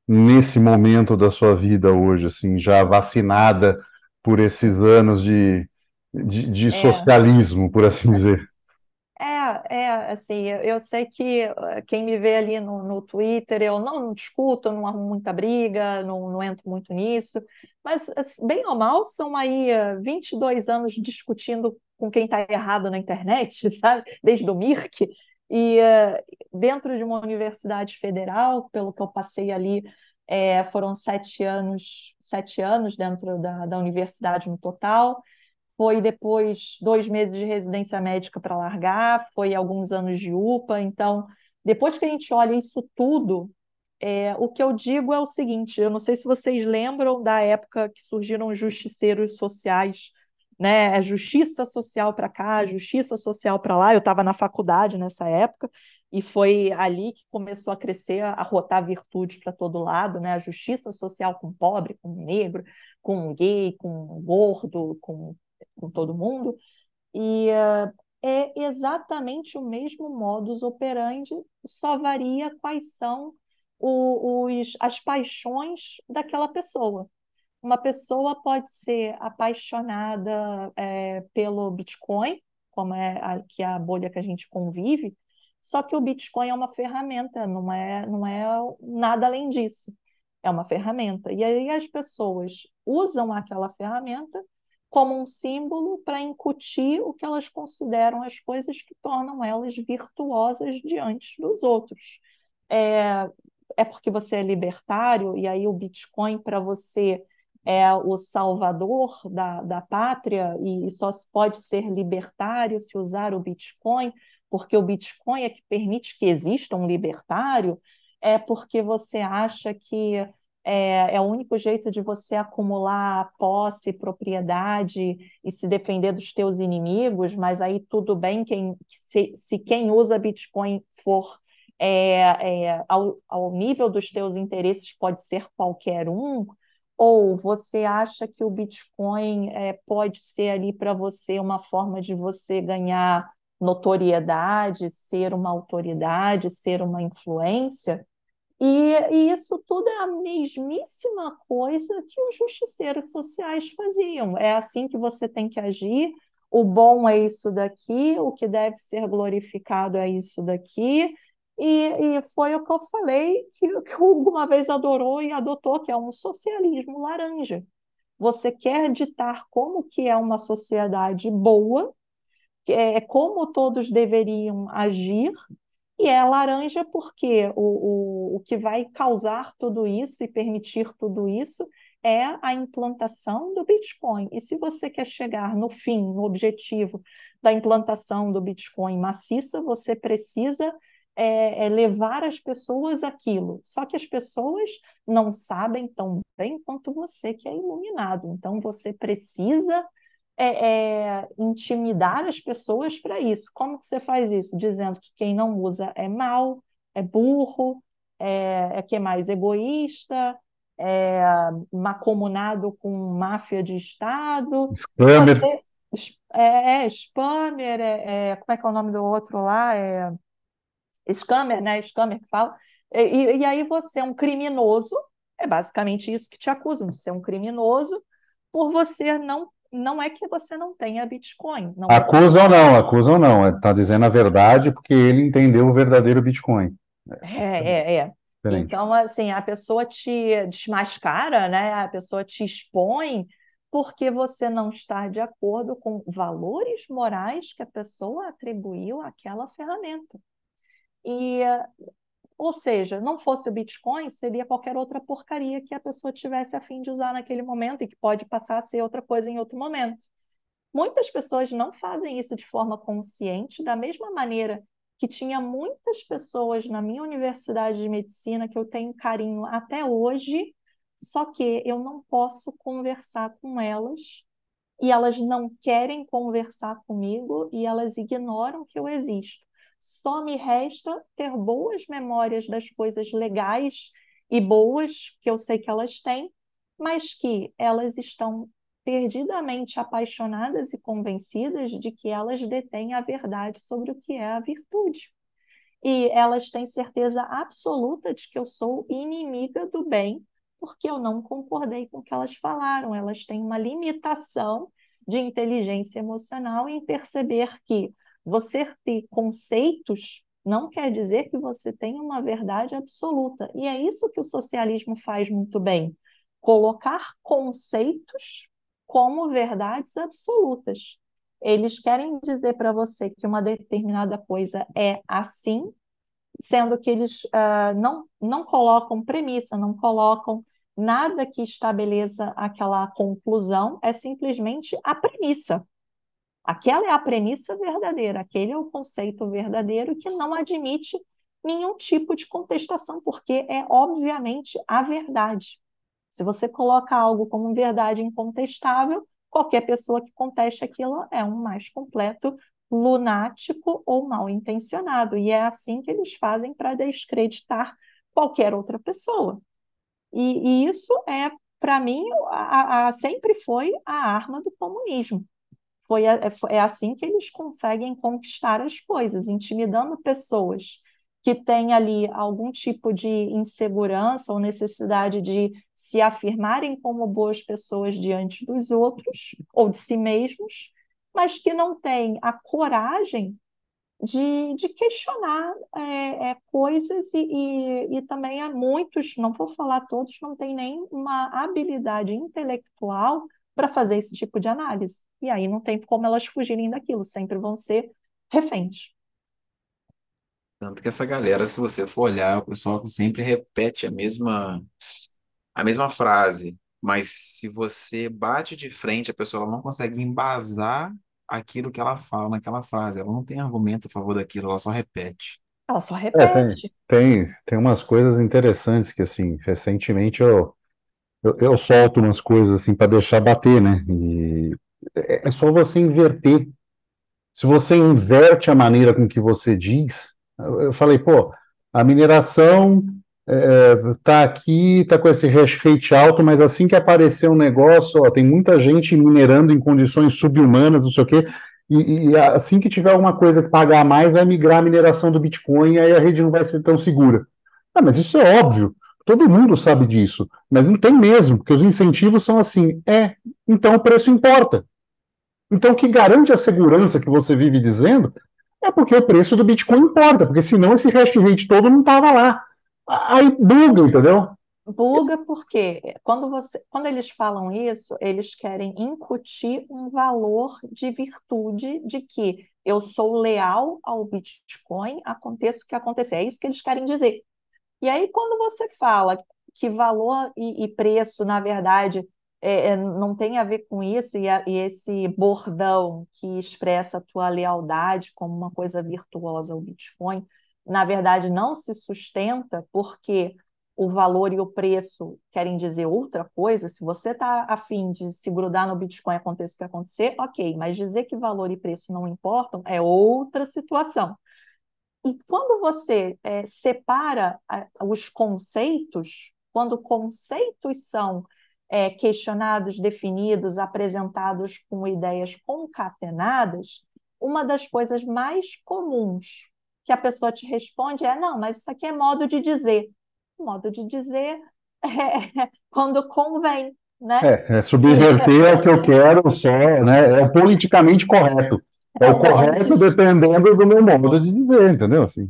nesse momento da sua vida hoje, assim, já vacinada por esses anos de, de, de é. socialismo, por assim dizer? É, é, assim, eu, eu sei que eh, quem me vê ali no, no Twitter, eu não, não discuto, não arrumo muita briga, não, não entro muito nisso, mas, bem ou mal, são aí 22 eh, anos discutindo com quem está errado na internet, sabe? Desde o Mirk, e uh, dentro de uma universidade federal, pelo que eu passei ali, é, foram sete anos, sete anos dentro da, da universidade no total. Foi depois dois meses de residência médica para largar, foi alguns anos de UPA. Então, depois que a gente olha isso tudo, é, o que eu digo é o seguinte: eu não sei se vocês lembram da época que surgiram os justiceiros sociais né? É justiça social para cá, justiça social para lá. Eu estava na faculdade nessa época e foi ali que começou a crescer, a rotar virtudes para todo lado, né? A justiça social com pobre, com negro, com gay, com gordo, com, com todo mundo. E uh, é exatamente o mesmo modus operandi, só varia quais são os, as paixões daquela pessoa. Uma pessoa pode ser apaixonada é, pelo Bitcoin, como é a, que é a bolha que a gente convive, Só que o Bitcoin é uma ferramenta, não é, não é nada além disso. É uma ferramenta. E aí as pessoas usam aquela ferramenta como um símbolo para incutir o que elas consideram as coisas que tornam elas virtuosas diante dos outros. É, é porque você é libertário, e aí o Bitcoin para você é o salvador da, da pátria e só pode ser libertário se usar o Bitcoin, porque o Bitcoin é que permite que exista um libertário, é porque você acha que é, é, o único jeito de você acumular posse, propriedade e se defender dos teus inimigos, mas aí tudo bem quem, se, se quem usa Bitcoin for é, é, ao, ao nível dos teus interesses pode ser qualquer um, ou você acha que o Bitcoin é, pode ser ali para você uma forma de você ganhar notoriedade, ser uma autoridade, ser uma influência? E, e, isso tudo é a mesmíssima coisa que os justiceiros sociais faziam. É assim que você tem que agir. O bom é isso daqui, o que deve ser glorificado é isso daqui. E, e foi o que eu falei que, que uma vez adorou e adotou, que é um socialismo laranja. Você quer ditar como que é uma sociedade boa, é, como todos deveriam agir, e é laranja porque o, o, o que vai causar tudo isso e permitir tudo isso é a implantação do Bitcoin. E se você quer chegar no fim, no objetivo da implantação do Bitcoin maciça, você precisa é, é levar as pessoas aquilo. Só que as pessoas não sabem tão bem quanto você que é iluminado. Então você precisa é, é, intimidar as pessoas para isso. Como que você faz isso? Dizendo que quem não usa é mau, é burro, é, é que é mais egoísta, é macomunado com máfia de Estado. Spammer. Você, é, é spammer, é, é, como é que é o nome do outro lá? É, scammer, né? Scammer que fala. E, e aí você é um criminoso, é basicamente isso que te acusam, você é um criminoso por você não não é que você não tenha Bitcoin. Não é não, acusam não. Está dizendo a verdade porque ele entendeu o verdadeiro Bitcoin. É, é, é. Então, assim, a pessoa te desmascara, né? A pessoa te expõe porque você não está de acordo com valores morais que a pessoa atribuiu àquela ferramenta. E, ou seja, não fosse o Bitcoin, seria qualquer outra porcaria que a pessoa tivesse a fim de usar naquele momento e que pode passar a ser outra coisa em outro momento. Muitas pessoas não fazem isso de forma consciente, da mesma maneira que tinha muitas pessoas na minha universidade de medicina que eu tenho carinho até hoje, só que eu não posso conversar com elas e elas não querem conversar comigo e elas ignoram que eu existo só me resta ter boas memórias das coisas legais e boas que eu sei que elas têm, mas que elas estão perdidamente apaixonadas e convencidas de que elas detêm a verdade sobre o que é a virtude. E elas têm certeza absoluta de que eu sou inimiga do bem, porque eu não concordei com o que elas falaram. Elas têm uma limitação de inteligência emocional em perceber que você ter conceitos não quer dizer que você tem uma verdade absoluta. E é isso que o socialismo faz muito bem: colocar conceitos como verdades absolutas. Eles querem dizer para você que uma determinada coisa é assim, sendo que eles uh, não, não colocam premissa, não colocam nada que estabeleça aquela conclusão, é simplesmente a premissa. Aquela é a premissa verdadeira, aquele é o conceito verdadeiro que não admite nenhum tipo de contestação, porque é obviamente a verdade. Se você coloca algo como verdade incontestável, qualquer pessoa que conteste aquilo é um mais completo lunático ou mal intencionado. E é assim que eles fazem para descreditar qualquer outra pessoa. E, e isso é, para mim, a, a, sempre foi a arma do comunismo. Foi, é, é assim que eles conseguem conquistar as coisas, intimidando pessoas que têm ali algum tipo de insegurança ou necessidade de se afirmarem como boas pessoas diante dos outros ou de si mesmos, mas que não têm a coragem de, de questionar é, é, coisas e, e, e também há muitos, não vou falar todos, não tem nem uma habilidade intelectual para fazer esse tipo de análise. E aí não tem como elas fugirem daquilo, sempre vão ser reféns. Tanto que essa galera, se você for olhar, o pessoal sempre repete a mesma, a mesma frase, mas se você bate de frente, a pessoa ela não consegue embasar aquilo que ela fala naquela frase. Ela não tem argumento a favor daquilo, ela só repete. Ela só É, tem, repete. tem, tem umas coisas interessantes que, assim, recentemente eu, eu, eu solto umas coisas, assim, para deixar bater, né? E é é só você inverter. Se você inverte a maneira com que você diz, eu, falei, pô, a mineração está aqui, está com esse hash rate alto, mas assim que aparecer um negócio, ó, tem muita gente minerando em condições subhumanas, não sei o quê, e, e assim que tiver alguma coisa que pagar mais, vai migrar a mineração do Bitcoin, e aí a rede não vai ser tão segura. Ah, mas isso é óbvio, todo mundo sabe disso, mas não tem mesmo, porque os incentivos são assim, é, então o preço importa. Então o que garante a segurança que você vive dizendo é porque o preço do Bitcoin importa, porque senão esse hash rate todo não estava lá. Aí buga, entendeu? Buga porque quando você, quando eles falam isso, eles querem incutir um valor de virtude de que eu sou leal ao Bitcoin, aconteça o que acontecer. É isso que eles querem dizer. E aí, quando você fala que valor e, e preço, na verdade, é, é, não tem a ver com isso, e, a, e esse bordão que expressa a tua lealdade como uma coisa virtuosa ao Bitcoin, na verdade, não se sustenta porque o valor e o preço querem dizer outra coisa. Se você está afim de se grudar no Bitcoin, aconteça o que acontecer, ok, mas dizer que valor e preço não importam é outra situação. E quando você é, separa os conceitos, quando conceitos são é, questionados, definidos, apresentados com ideias concatenadas, uma das coisas mais comuns que a pessoa te responde é: não, mas isso aqui é modo de dizer. Modo de dizer é quando convém, né? É, é subverter é o que eu quero só, né? É politicamente correto. É o correto de dependendo do meu modo de dizer, entendeu? Assim,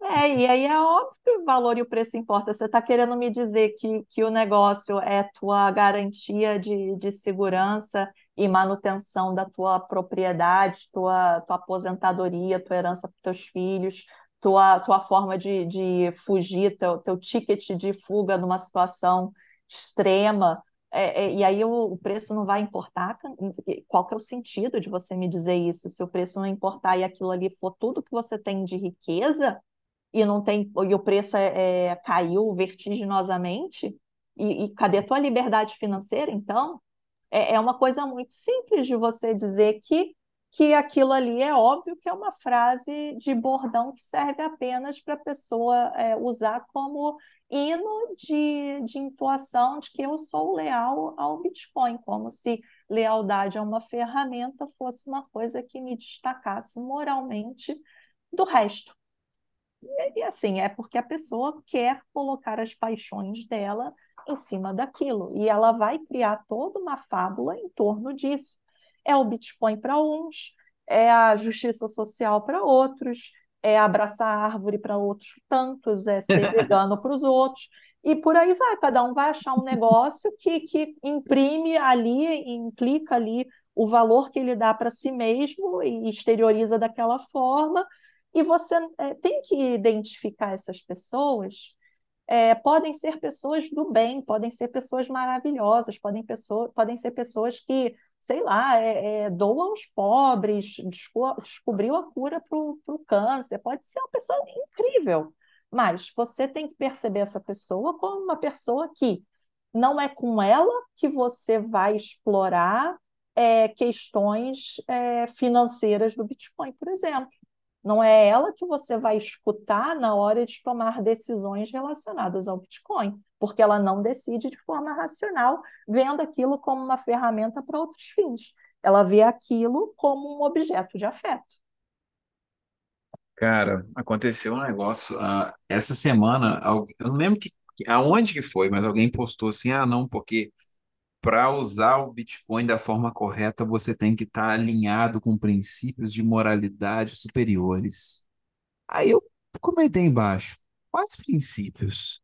É, e aí é óbvio que o valor e o preço importam. Você está querendo me dizer que, que o negócio é tua garantia de, de segurança e manutenção da tua propriedade, tua, tua aposentadoria, tua herança para teus filhos, tua, tua forma de, de fugir, teu, teu ticket de fuga numa situação extrema. É, é, e aí o, o preço não vai importar? Qual que é o sentido de você me dizer isso? Se o preço não importar e aquilo ali for tudo que você tem de riqueza e não tem e o preço é, é, caiu vertiginosamente e, e cadê a tua liberdade financeira então é, é uma coisa muito simples de você dizer que que aquilo ali é óbvio que é uma frase de bordão que serve apenas para a pessoa é, usar como hino de, de entoação de que eu sou leal ao Bitcoin, como se lealdade a uma ferramenta fosse uma coisa que me destacasse moralmente do resto. E assim, é porque a pessoa quer colocar as paixões dela em cima daquilo. E ela vai criar toda uma fábula em torno disso. É o Bitcoin para uns, é a justiça social para outros, é abraçar a árvore para outros tantos, é ser vegano para os outros. E por aí vai, cada um vai achar um negócio que, que imprime ali, implica ali o valor que ele dá para si mesmo e exterioriza daquela forma e você é, tem que identificar essas pessoas. É, podem ser pessoas do bem, podem ser pessoas maravilhosas, podem, pessoa, podem ser pessoas que, sei lá, é, é, doam aos pobres, desco descobriu a cura para o câncer, pode ser uma pessoa incrível, mas você tem que perceber essa pessoa como uma pessoa que não é com ela que você vai explorar é, questões é, financeiras do Bitcoin, por exemplo. Não é ela que você vai escutar na hora de tomar decisões relacionadas ao Bitcoin, porque ela não decide de forma racional, vendo aquilo como uma ferramenta para outros fins. Ela vê aquilo como um objeto de afeto. Cara, aconteceu um negócio ah, essa semana, eu não lembro que, aonde que foi, mas alguém postou assim, ah, não, porque para usar o Bitcoin da forma correta, você tem que estar alinhado com princípios de moralidade superiores. Aí eu comentei embaixo, quais princípios?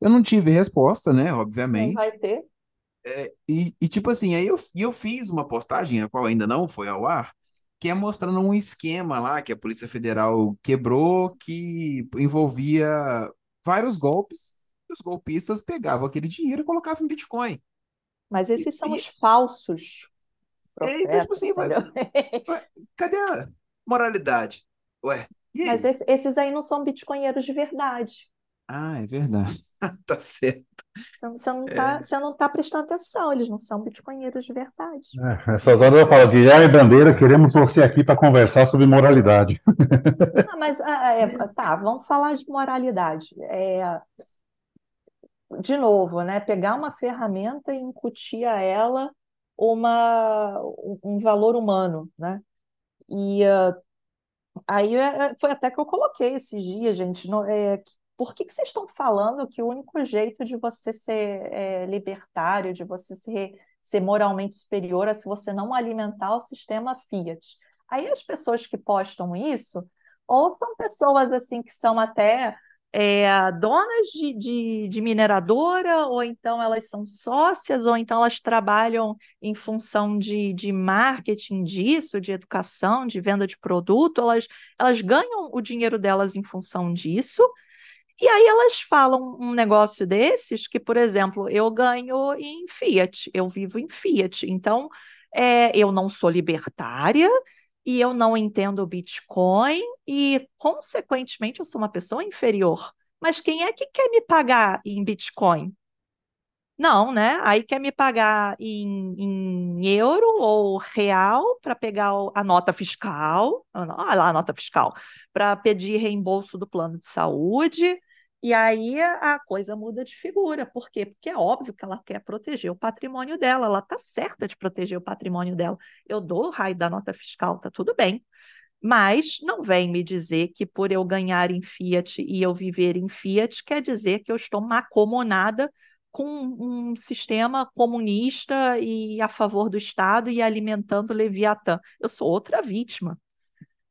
Eu não tive resposta, né? Obviamente. vai ter. É, e, e, tipo assim, aí eu, eu fiz uma postagem, a qual ainda não foi ao ar, que é mostrando um esquema lá que a Polícia Federal quebrou, que envolvia vários golpes, e os golpistas pegavam aquele dinheiro e colocavam em Bitcoin. Mas esses são os e- falsos é, então, tipo profetas, assim, vai, vai- cadê a moralidade? Ué, e Mas esse- esses aí não são bitcoinheiros de verdade. Ah, é verdade. Tá certo. Você não, você não tá, É, você não tá prestando atenção, eles não são bitcoinheiros de verdade. É, nessas horas eu falo, Guilherme Bandeira, queremos você aqui para conversar sobre moralidade. Ah, mas ah, é, tá, vamos falar de moralidade. É, de novo, né? Pegar uma ferramenta e incutir a ela uma, um valor humano, né? E ah, aí é, foi até que eu coloquei esses dias, gente. no- é, por que que vocês estão falando que o único jeito de você ser é, libertário, de você ser, ser moralmente superior é se você não alimentar o sistema Fiat? Aí as pessoas que postam isso, ou são pessoas assim que são até é, donas de, de, de mineradora, ou então elas são sócias, ou então elas trabalham em função de, de marketing disso, de educação, de venda de produto, elas, elas ganham o dinheiro delas em função disso, e aí elas falam um negócio desses que, por exemplo, eu ganho em Fiat, eu vivo em Fiat, então é, eu não sou libertária e eu não entendo o Bitcoin e, consequentemente, eu sou uma pessoa inferior. Mas quem é que quer me pagar em Bitcoin? Não, né? Aí quer me pagar em, em euro ou real para pegar a nota fiscal, olha lá a nota fiscal, para pedir reembolso do plano de saúde. E aí a coisa muda de figura. Por quê? Porque é óbvio que ela quer proteger o patrimônio dela, ela está certa de proteger o patrimônio dela. Eu dou o raio da nota fiscal, tá tudo bem. Mas não vem me dizer que por eu ganhar em Fiat e eu viver em Fiat quer dizer que eu estou macomunada com um sistema comunista e a favor do Estado e alimentando Leviatã. Eu sou outra vítima.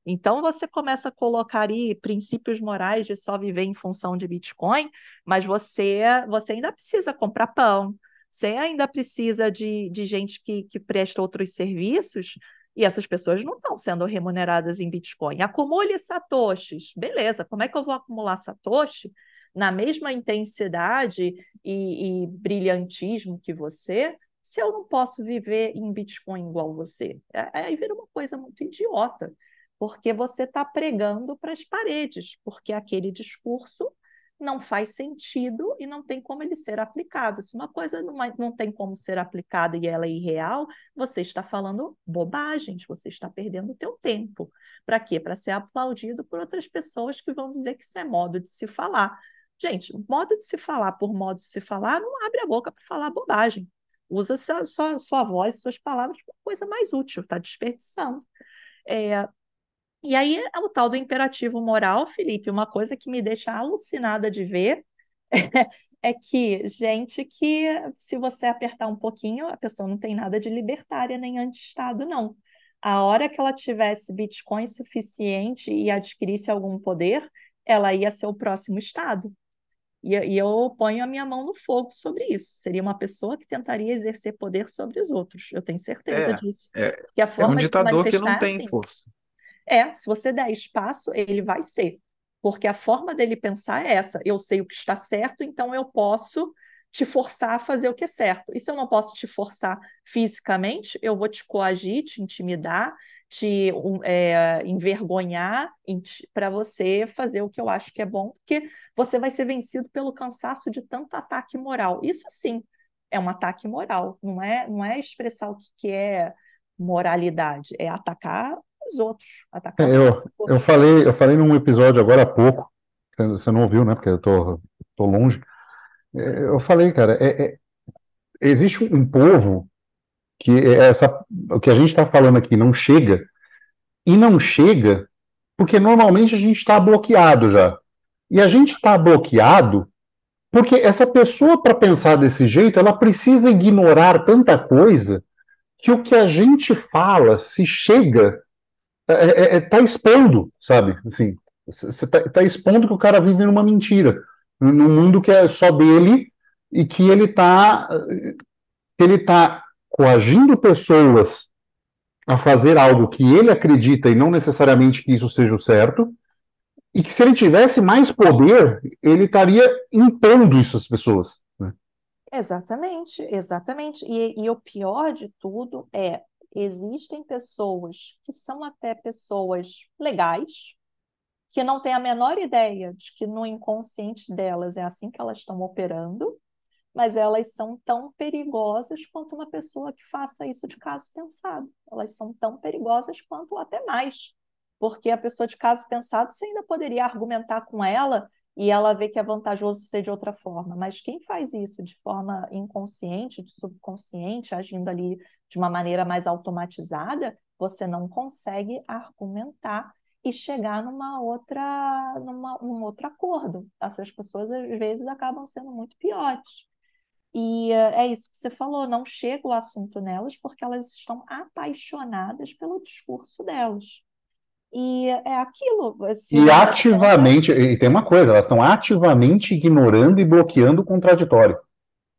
Então você começa a colocar aí princípios morais de só viver em função de Bitcoin, mas você, você ainda precisa comprar pão, você ainda precisa de, de gente que, que presta outros serviços, e essas pessoas não estão sendo remuneradas em Bitcoin. Acumule satoshis. Beleza, como é que eu vou acumular satoshi na mesma intensidade e, e brilhantismo que você, se eu não posso viver em Bitcoin igual você? É- Aí vira uma coisa muito idiota porque você está pregando para as paredes, porque aquele discurso não faz sentido e não tem como ele ser aplicado. Se uma coisa não, é- não tem como ser aplicada e ela é irreal, você está falando bobagens, você está perdendo o teu tempo. Para quê? Para ser aplaudido por outras pessoas que vão dizer que isso é modo de se falar. Gente, modo de se falar por modo de se falar, não abre a boca para falar bobagem. Usa sua, sua, sua voz, suas palavras para coisa mais útil, está desperdiçando. É, e aí é o tal do imperativo moral, Felipe, uma coisa que me deixa alucinada de ver é que gente que, se você apertar um pouquinho, a pessoa não tem nada de libertária nem anti-Estado, não. A hora que ela tivesse Bitcoin suficiente e adquirisse algum poder, ela ia ser o próximo Estado. E, e eu ponho a minha mão no fogo sobre isso. Seria uma pessoa que tentaria exercer poder sobre os outros. Eu tenho certeza é, disso. é, Que a é um forma de se ditador que não é tem assim. força. É, se você der espaço, ele vai ser. Porque a forma dele pensar é essa. Eu sei o que está certo, então eu posso te forçar a fazer o que é certo. E se eu não posso te forçar fisicamente, eu vou te coagir, te intimidar, te é, envergonhar para você fazer o que eu acho que é bom, porque você vai ser vencido pelo cansaço de tanto ataque moral. Isso sim é um ataque moral, não é, não é expressar o que, que é moralidade, é atacar os outros, atacar É, eu, eu falei, eu falei num episódio agora há pouco, você não ouviu, né? Porque eu tô, tô longe. É, Eu falei, cara, é- é- existe um povo que é essa, o que a gente está falando aqui não chega, e não chega porque normalmente a gente está bloqueado já. E a gente está bloqueado Porque essa pessoa, para pensar desse jeito, ela precisa ignorar tanta coisa que o que a gente fala, se chega, é, é, é tá expondo, sabe? Assim, você tá, tá, expondo que o cara vive numa mentira, num mundo que é só dele e que ele tá, ele tá coagindo pessoas a fazer algo que ele acredita e não necessariamente que isso seja o certo, e que se ele tivesse mais poder, ele estaria impondo isso às pessoas. Né? Exatamente, exatamente. E, e o pior de tudo é existem pessoas que são até pessoas legais, que não têm a menor ideia de que no inconsciente delas é assim que elas estão operando, mas elas são tão perigosas quanto uma pessoa que faça isso de caso pensado. Elas são tão perigosas quanto até mais porque a pessoa de caso pensado você ainda poderia argumentar com ela e ela vê que é vantajoso ser de outra forma. Mas quem faz isso de forma inconsciente, de subconsciente, agindo ali de uma maneira mais automatizada, você não consegue argumentar e chegar numa outra, numa, num outro acordo. Essas pessoas às vezes acabam sendo muito piores. E uh, é isso que você falou, não chega o assunto nelas porque elas estão apaixonadas pelo discurso delas. E é aquilo. E ativamente, e tem uma coisa, elas estão ativamente ignorando e bloqueando o contraditório.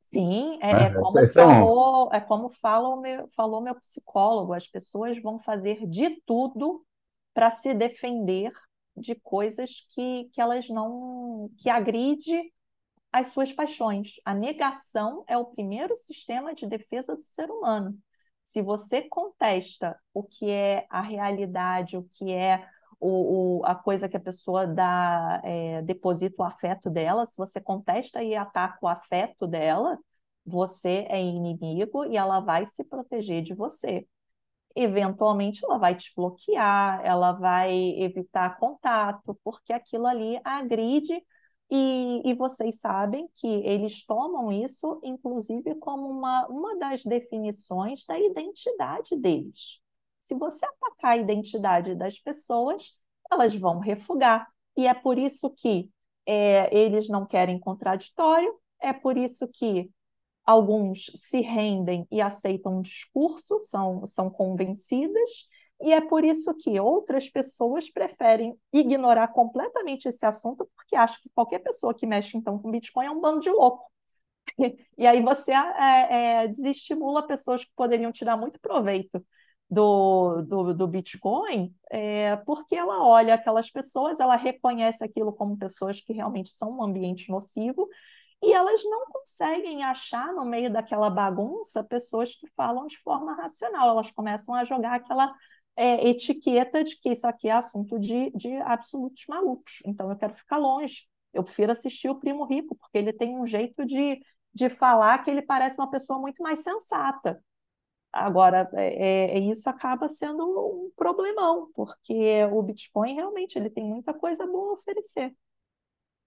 Sim, é, é, é como, é falou, é como fala meu, falou meu psicólogo, as pessoas vão fazer de tudo para se defender de coisas que, que elas não. que agride as suas paixões. A negação é o primeiro sistema de defesa do ser humano. Se você contesta o que é a realidade, o que é o, o, a coisa que a pessoa dá, é, deposita o afeto dela, se você contesta e ataca o afeto dela, você é inimigo e ela vai se proteger de você. Eventualmente, ela vai te bloquear, ela vai evitar contato, porque aquilo ali agride e, e, vocês sabem que eles tomam isso, inclusive, como uma, uma das definições da identidade deles. Se você atacar a identidade das pessoas, elas vão refugar. E é por isso que é, eles não querem contraditório, é por isso que alguns se rendem e aceitam um discurso, são, são convencidas, e é por isso que outras pessoas preferem ignorar completamente esse assunto, porque acham que qualquer pessoa que mexe então com Bitcoin é um bando de louco. E aí você é, é, desestimula pessoas que poderiam tirar muito proveito do, do, do Bitcoin, é, porque ela olha aquelas pessoas, ela reconhece aquilo como pessoas que realmente são um ambiente nocivo, e elas não conseguem achar no meio daquela bagunça pessoas que falam de forma racional, elas começam a jogar aquela é, etiqueta de que isso aqui é assunto de, de absolutos malucos. Então eu quero ficar longe. Eu prefiro assistir o Primo Rico, porque ele tem um jeito de, de falar que ele parece uma pessoa muito mais sensata. Agora, é, é, é isso acaba sendo um problemão, porque o Bitcoin realmente ele tem muita coisa boa a oferecer.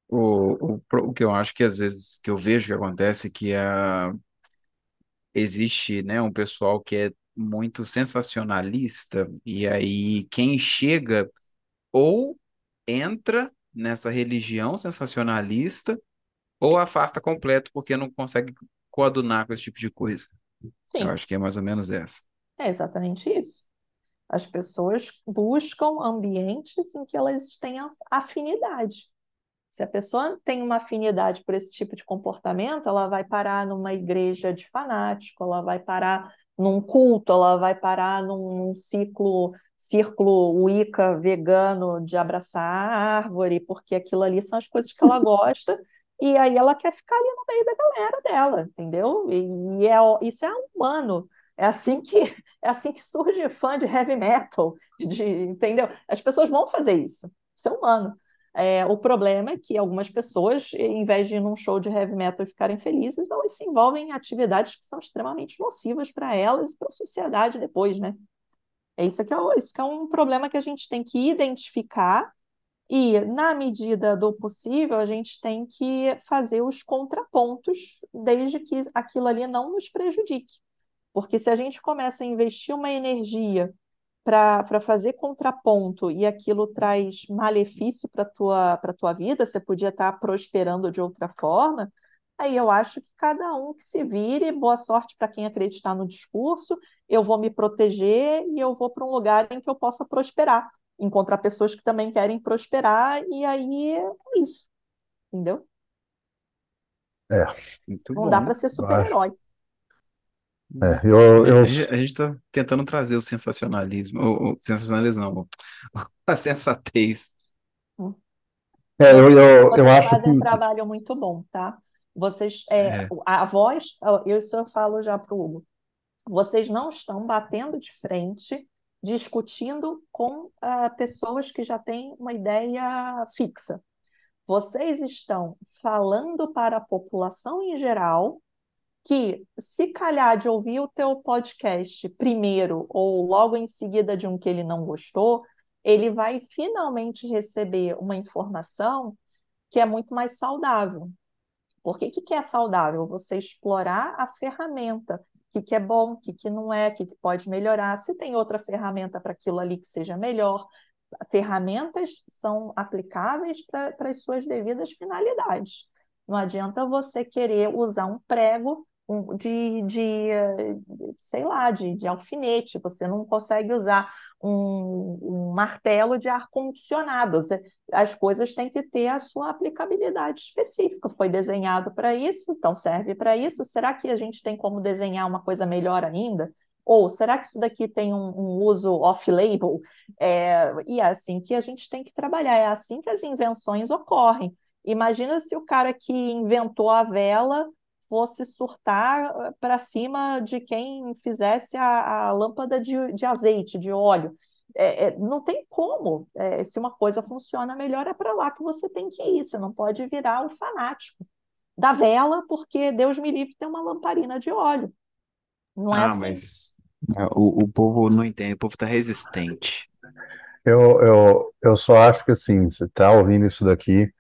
O, o, o que eu acho que às vezes que eu vejo que acontece é que a, existe né, um pessoal que é muito sensacionalista, e aí quem chega ou entra nessa religião sensacionalista ou afasta completo porque não consegue coadunar com esse tipo de coisa. Sim. Eu acho que é mais ou menos essa. É exatamente isso. As pessoas buscam ambientes em que elas tenham afinidade. Se a pessoa tem uma afinidade por esse tipo de comportamento, ela vai parar numa igreja de fanático, ela vai parar num culto, ela vai parar num, num ciclo, círculo Wicca vegano de abraçar a árvore, porque aquilo ali são as coisas que ela gosta, e aí ela quer ficar ali no meio da galera dela, entendeu? E, e é, isso é humano. É assim que é assim que surge fã de heavy metal, de, entendeu? As pessoas vão fazer isso. Isso é humano. É, o problema é que algumas pessoas, em vez de ir num show de heavy metal e ficarem felizes, elas se envolvem em atividades que são extremamente nocivas para elas e para a sociedade depois, né? É isso que é, isso que é um problema que a gente tem que identificar e, na medida do possível, a gente tem que fazer os contrapontos, desde que aquilo ali não nos prejudique. Porque se a gente começa a investir uma energia para fazer contraponto e aquilo traz malefício para tua para tua vida, você podia estar tá prosperando de outra forma. Aí eu acho que cada um que se vire, boa sorte para quem acreditar no discurso, eu vou me proteger e eu vou para um lugar em que eu possa prosperar, encontrar pessoas que também querem prosperar, e aí é isso, entendeu? É, Muito Não bom. dá para ser super-herói. É, eu, A eu, gente, a gente tá tentando trazer o sensacionalismo, o, o sensacionalismo não, a sensatez. é, eu, Vocês, eu, eu vocês acho fazem um que trabalho muito bom, tá? Vocês, é, É, a voz, eu isso eu falo já para o Hugo, vocês não estão batendo de frente, discutindo com ah, pessoas que já têm uma ideia fixa. Vocês estão falando para a população em geral que, se calhar de ouvir o teu podcast primeiro ou logo em seguida de um que ele não gostou, ele vai finalmente receber uma informação que é muito mais saudável. Porque que, que é saudável? Você explorar a ferramenta, o que, que é bom, o que, que não é, o que, que pode melhorar. Se tem outra ferramenta para aquilo ali que seja melhor, ferramentas são aplicáveis para as suas devidas finalidades. Não adianta você querer usar um prego de, de, sei lá, de, de alfinete, você não consegue usar um, um martelo de ar-condicionado. As coisas têm que ter a sua aplicabilidade específica. Foi desenhado para isso, então serve para isso. Será que a gente tem como desenhar uma coisa melhor ainda? Ou será que isso daqui tem um, um uso off-label? É, e é assim que a gente tem que trabalhar, é assim que as invenções ocorrem. Imagina se o cara que inventou a vela fosse surtar para cima de quem fizesse a, a lâmpada de, de, azeite, de óleo. É, é, não tem como. É, se uma coisa funciona melhor, é para lá que você tem que ir. Você não pode virar o fanático da vela, porque Deus me livre tem uma lamparina de óleo. Não é ah, assim. mas é, o, o povo não entende, o povo está resistente. eu, eu, eu só acho que assim, você está ouvindo isso daqui,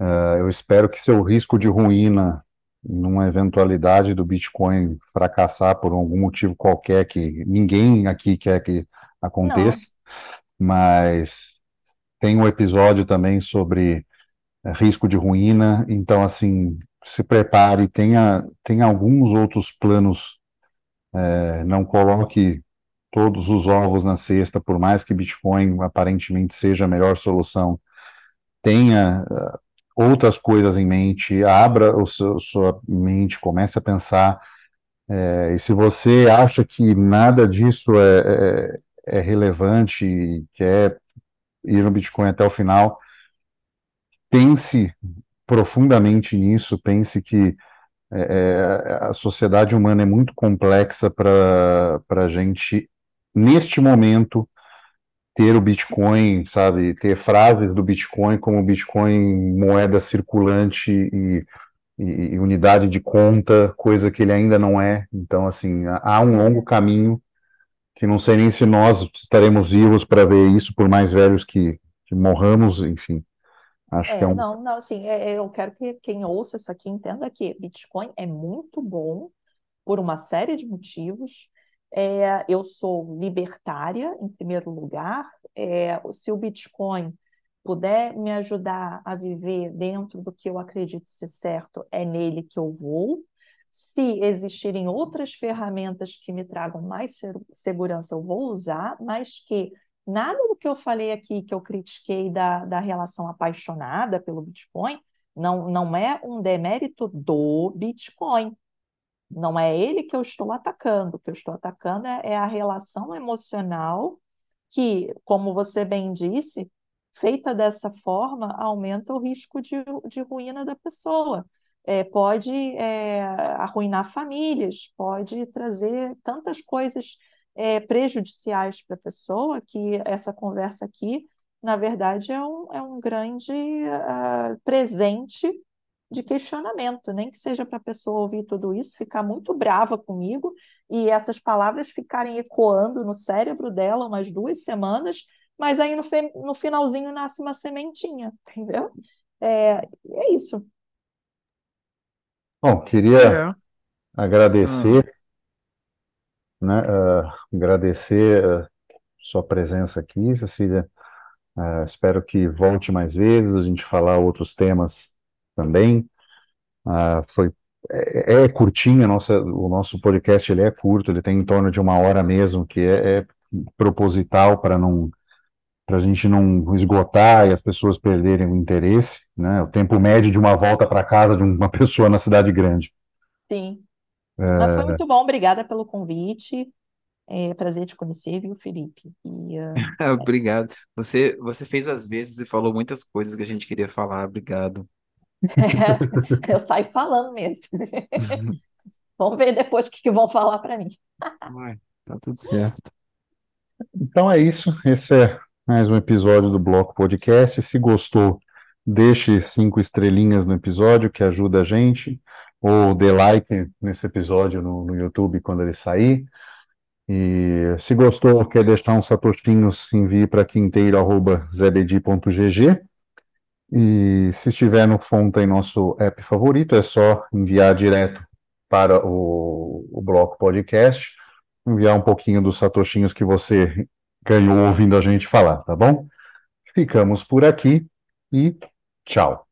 uh, eu espero que seu risco de ruína numa eventualidade do Bitcoin fracassar por algum motivo qualquer que ninguém aqui quer que aconteça, Não. mas tem um episódio também sobre é, risco de ruína, então assim, se prepare, tenha, tenha alguns outros planos, é, não coloque todos os ovos na cesta, por mais que Bitcoin aparentemente seja a melhor solução, tenha outras coisas em mente, abra o seu, sua mente, comece a pensar. É, e se você acha que nada disso é, é, é relevante e quer ir no Bitcoin até o final, pense profundamente nisso, pense que é, é a sociedade humana é muito complexa para a gente, neste momento, ter o Bitcoin, sabe, ter frases do Bitcoin como Bitcoin moeda circulante e, e, e, unidade de conta, coisa que ele ainda não é. Então, assim, há um longo caminho que não sei nem se nós estaremos vivos para ver isso, por mais velhos que, que morramos, enfim. Acho é, que é um. Não, não, assim, é, eu quero que quem ouça isso aqui entenda que Bitcoin é muito bom por uma série de motivos. É, eu sou libertária, em primeiro lugar. É, se o Bitcoin puder me ajudar a viver dentro do que eu acredito ser certo, é nele que eu vou. Se existirem outras ferramentas que me tragam mais segurança, eu vou usar, mas que nada do que eu falei aqui, que eu critiquei da, da relação apaixonada pelo Bitcoin, não, não é um demérito do Bitcoin. Não é ele que eu estou atacando. O que eu estou atacando é, é a relação emocional que, como você bem disse, feita dessa forma, aumenta o risco de, de ruína da pessoa. É, pode é, arruinar famílias, pode trazer tantas coisas é, prejudiciais para a pessoa que essa conversa aqui, na verdade, é um, é um grande uh, presente de questionamento, nem que seja para a pessoa ouvir tudo isso, ficar muito brava comigo e essas palavras ficarem ecoando no cérebro dela umas duas semanas, mas aí no, no finalzinho nasce uma sementinha, entendeu? É, é isso. Bom, queria é. agradecer, né, uh, agradecer uh, sua presença aqui, Cecília. Uh, espero que volte mais vezes, a gente falar outros temas também. Uh, foi é, é curtinho, nossa, o nosso podcast ele é curto, ele tem em torno de uma hora mesmo, que é, é proposital para não para a gente não esgotar e as pessoas perderem o interesse, né? O tempo médio de uma volta para casa de uma pessoa na cidade grande. Sim. É... Mas foi muito bom, obrigada pelo convite. É prazer te conhecer, viu, Felipe? E, uh, Obrigado. Você, você fez as vezes e falou muitas coisas que a gente queria falar. Obrigado. É, eu saio falando mesmo. Vamos ver depois o que, que vão falar para mim. Ué, tá tudo certo. Então é isso. Esse é mais um episódio do Bloco Podcast. Se gostou, deixe cinco estrelinhas no episódio, que ajuda a gente, ou dê like nesse episódio no, no YouTube quando ele sair. E se gostou, quer deixar uns satoshinhos, envie para quinteiro.zbd.gg. E se estiver no Fonta nosso app favorito, é só enviar direto para o, o bloco podcast, enviar um pouquinho dos satoshinhos que você ganhou ouvindo a gente falar, tá bom? Ficamos por aqui e tchau.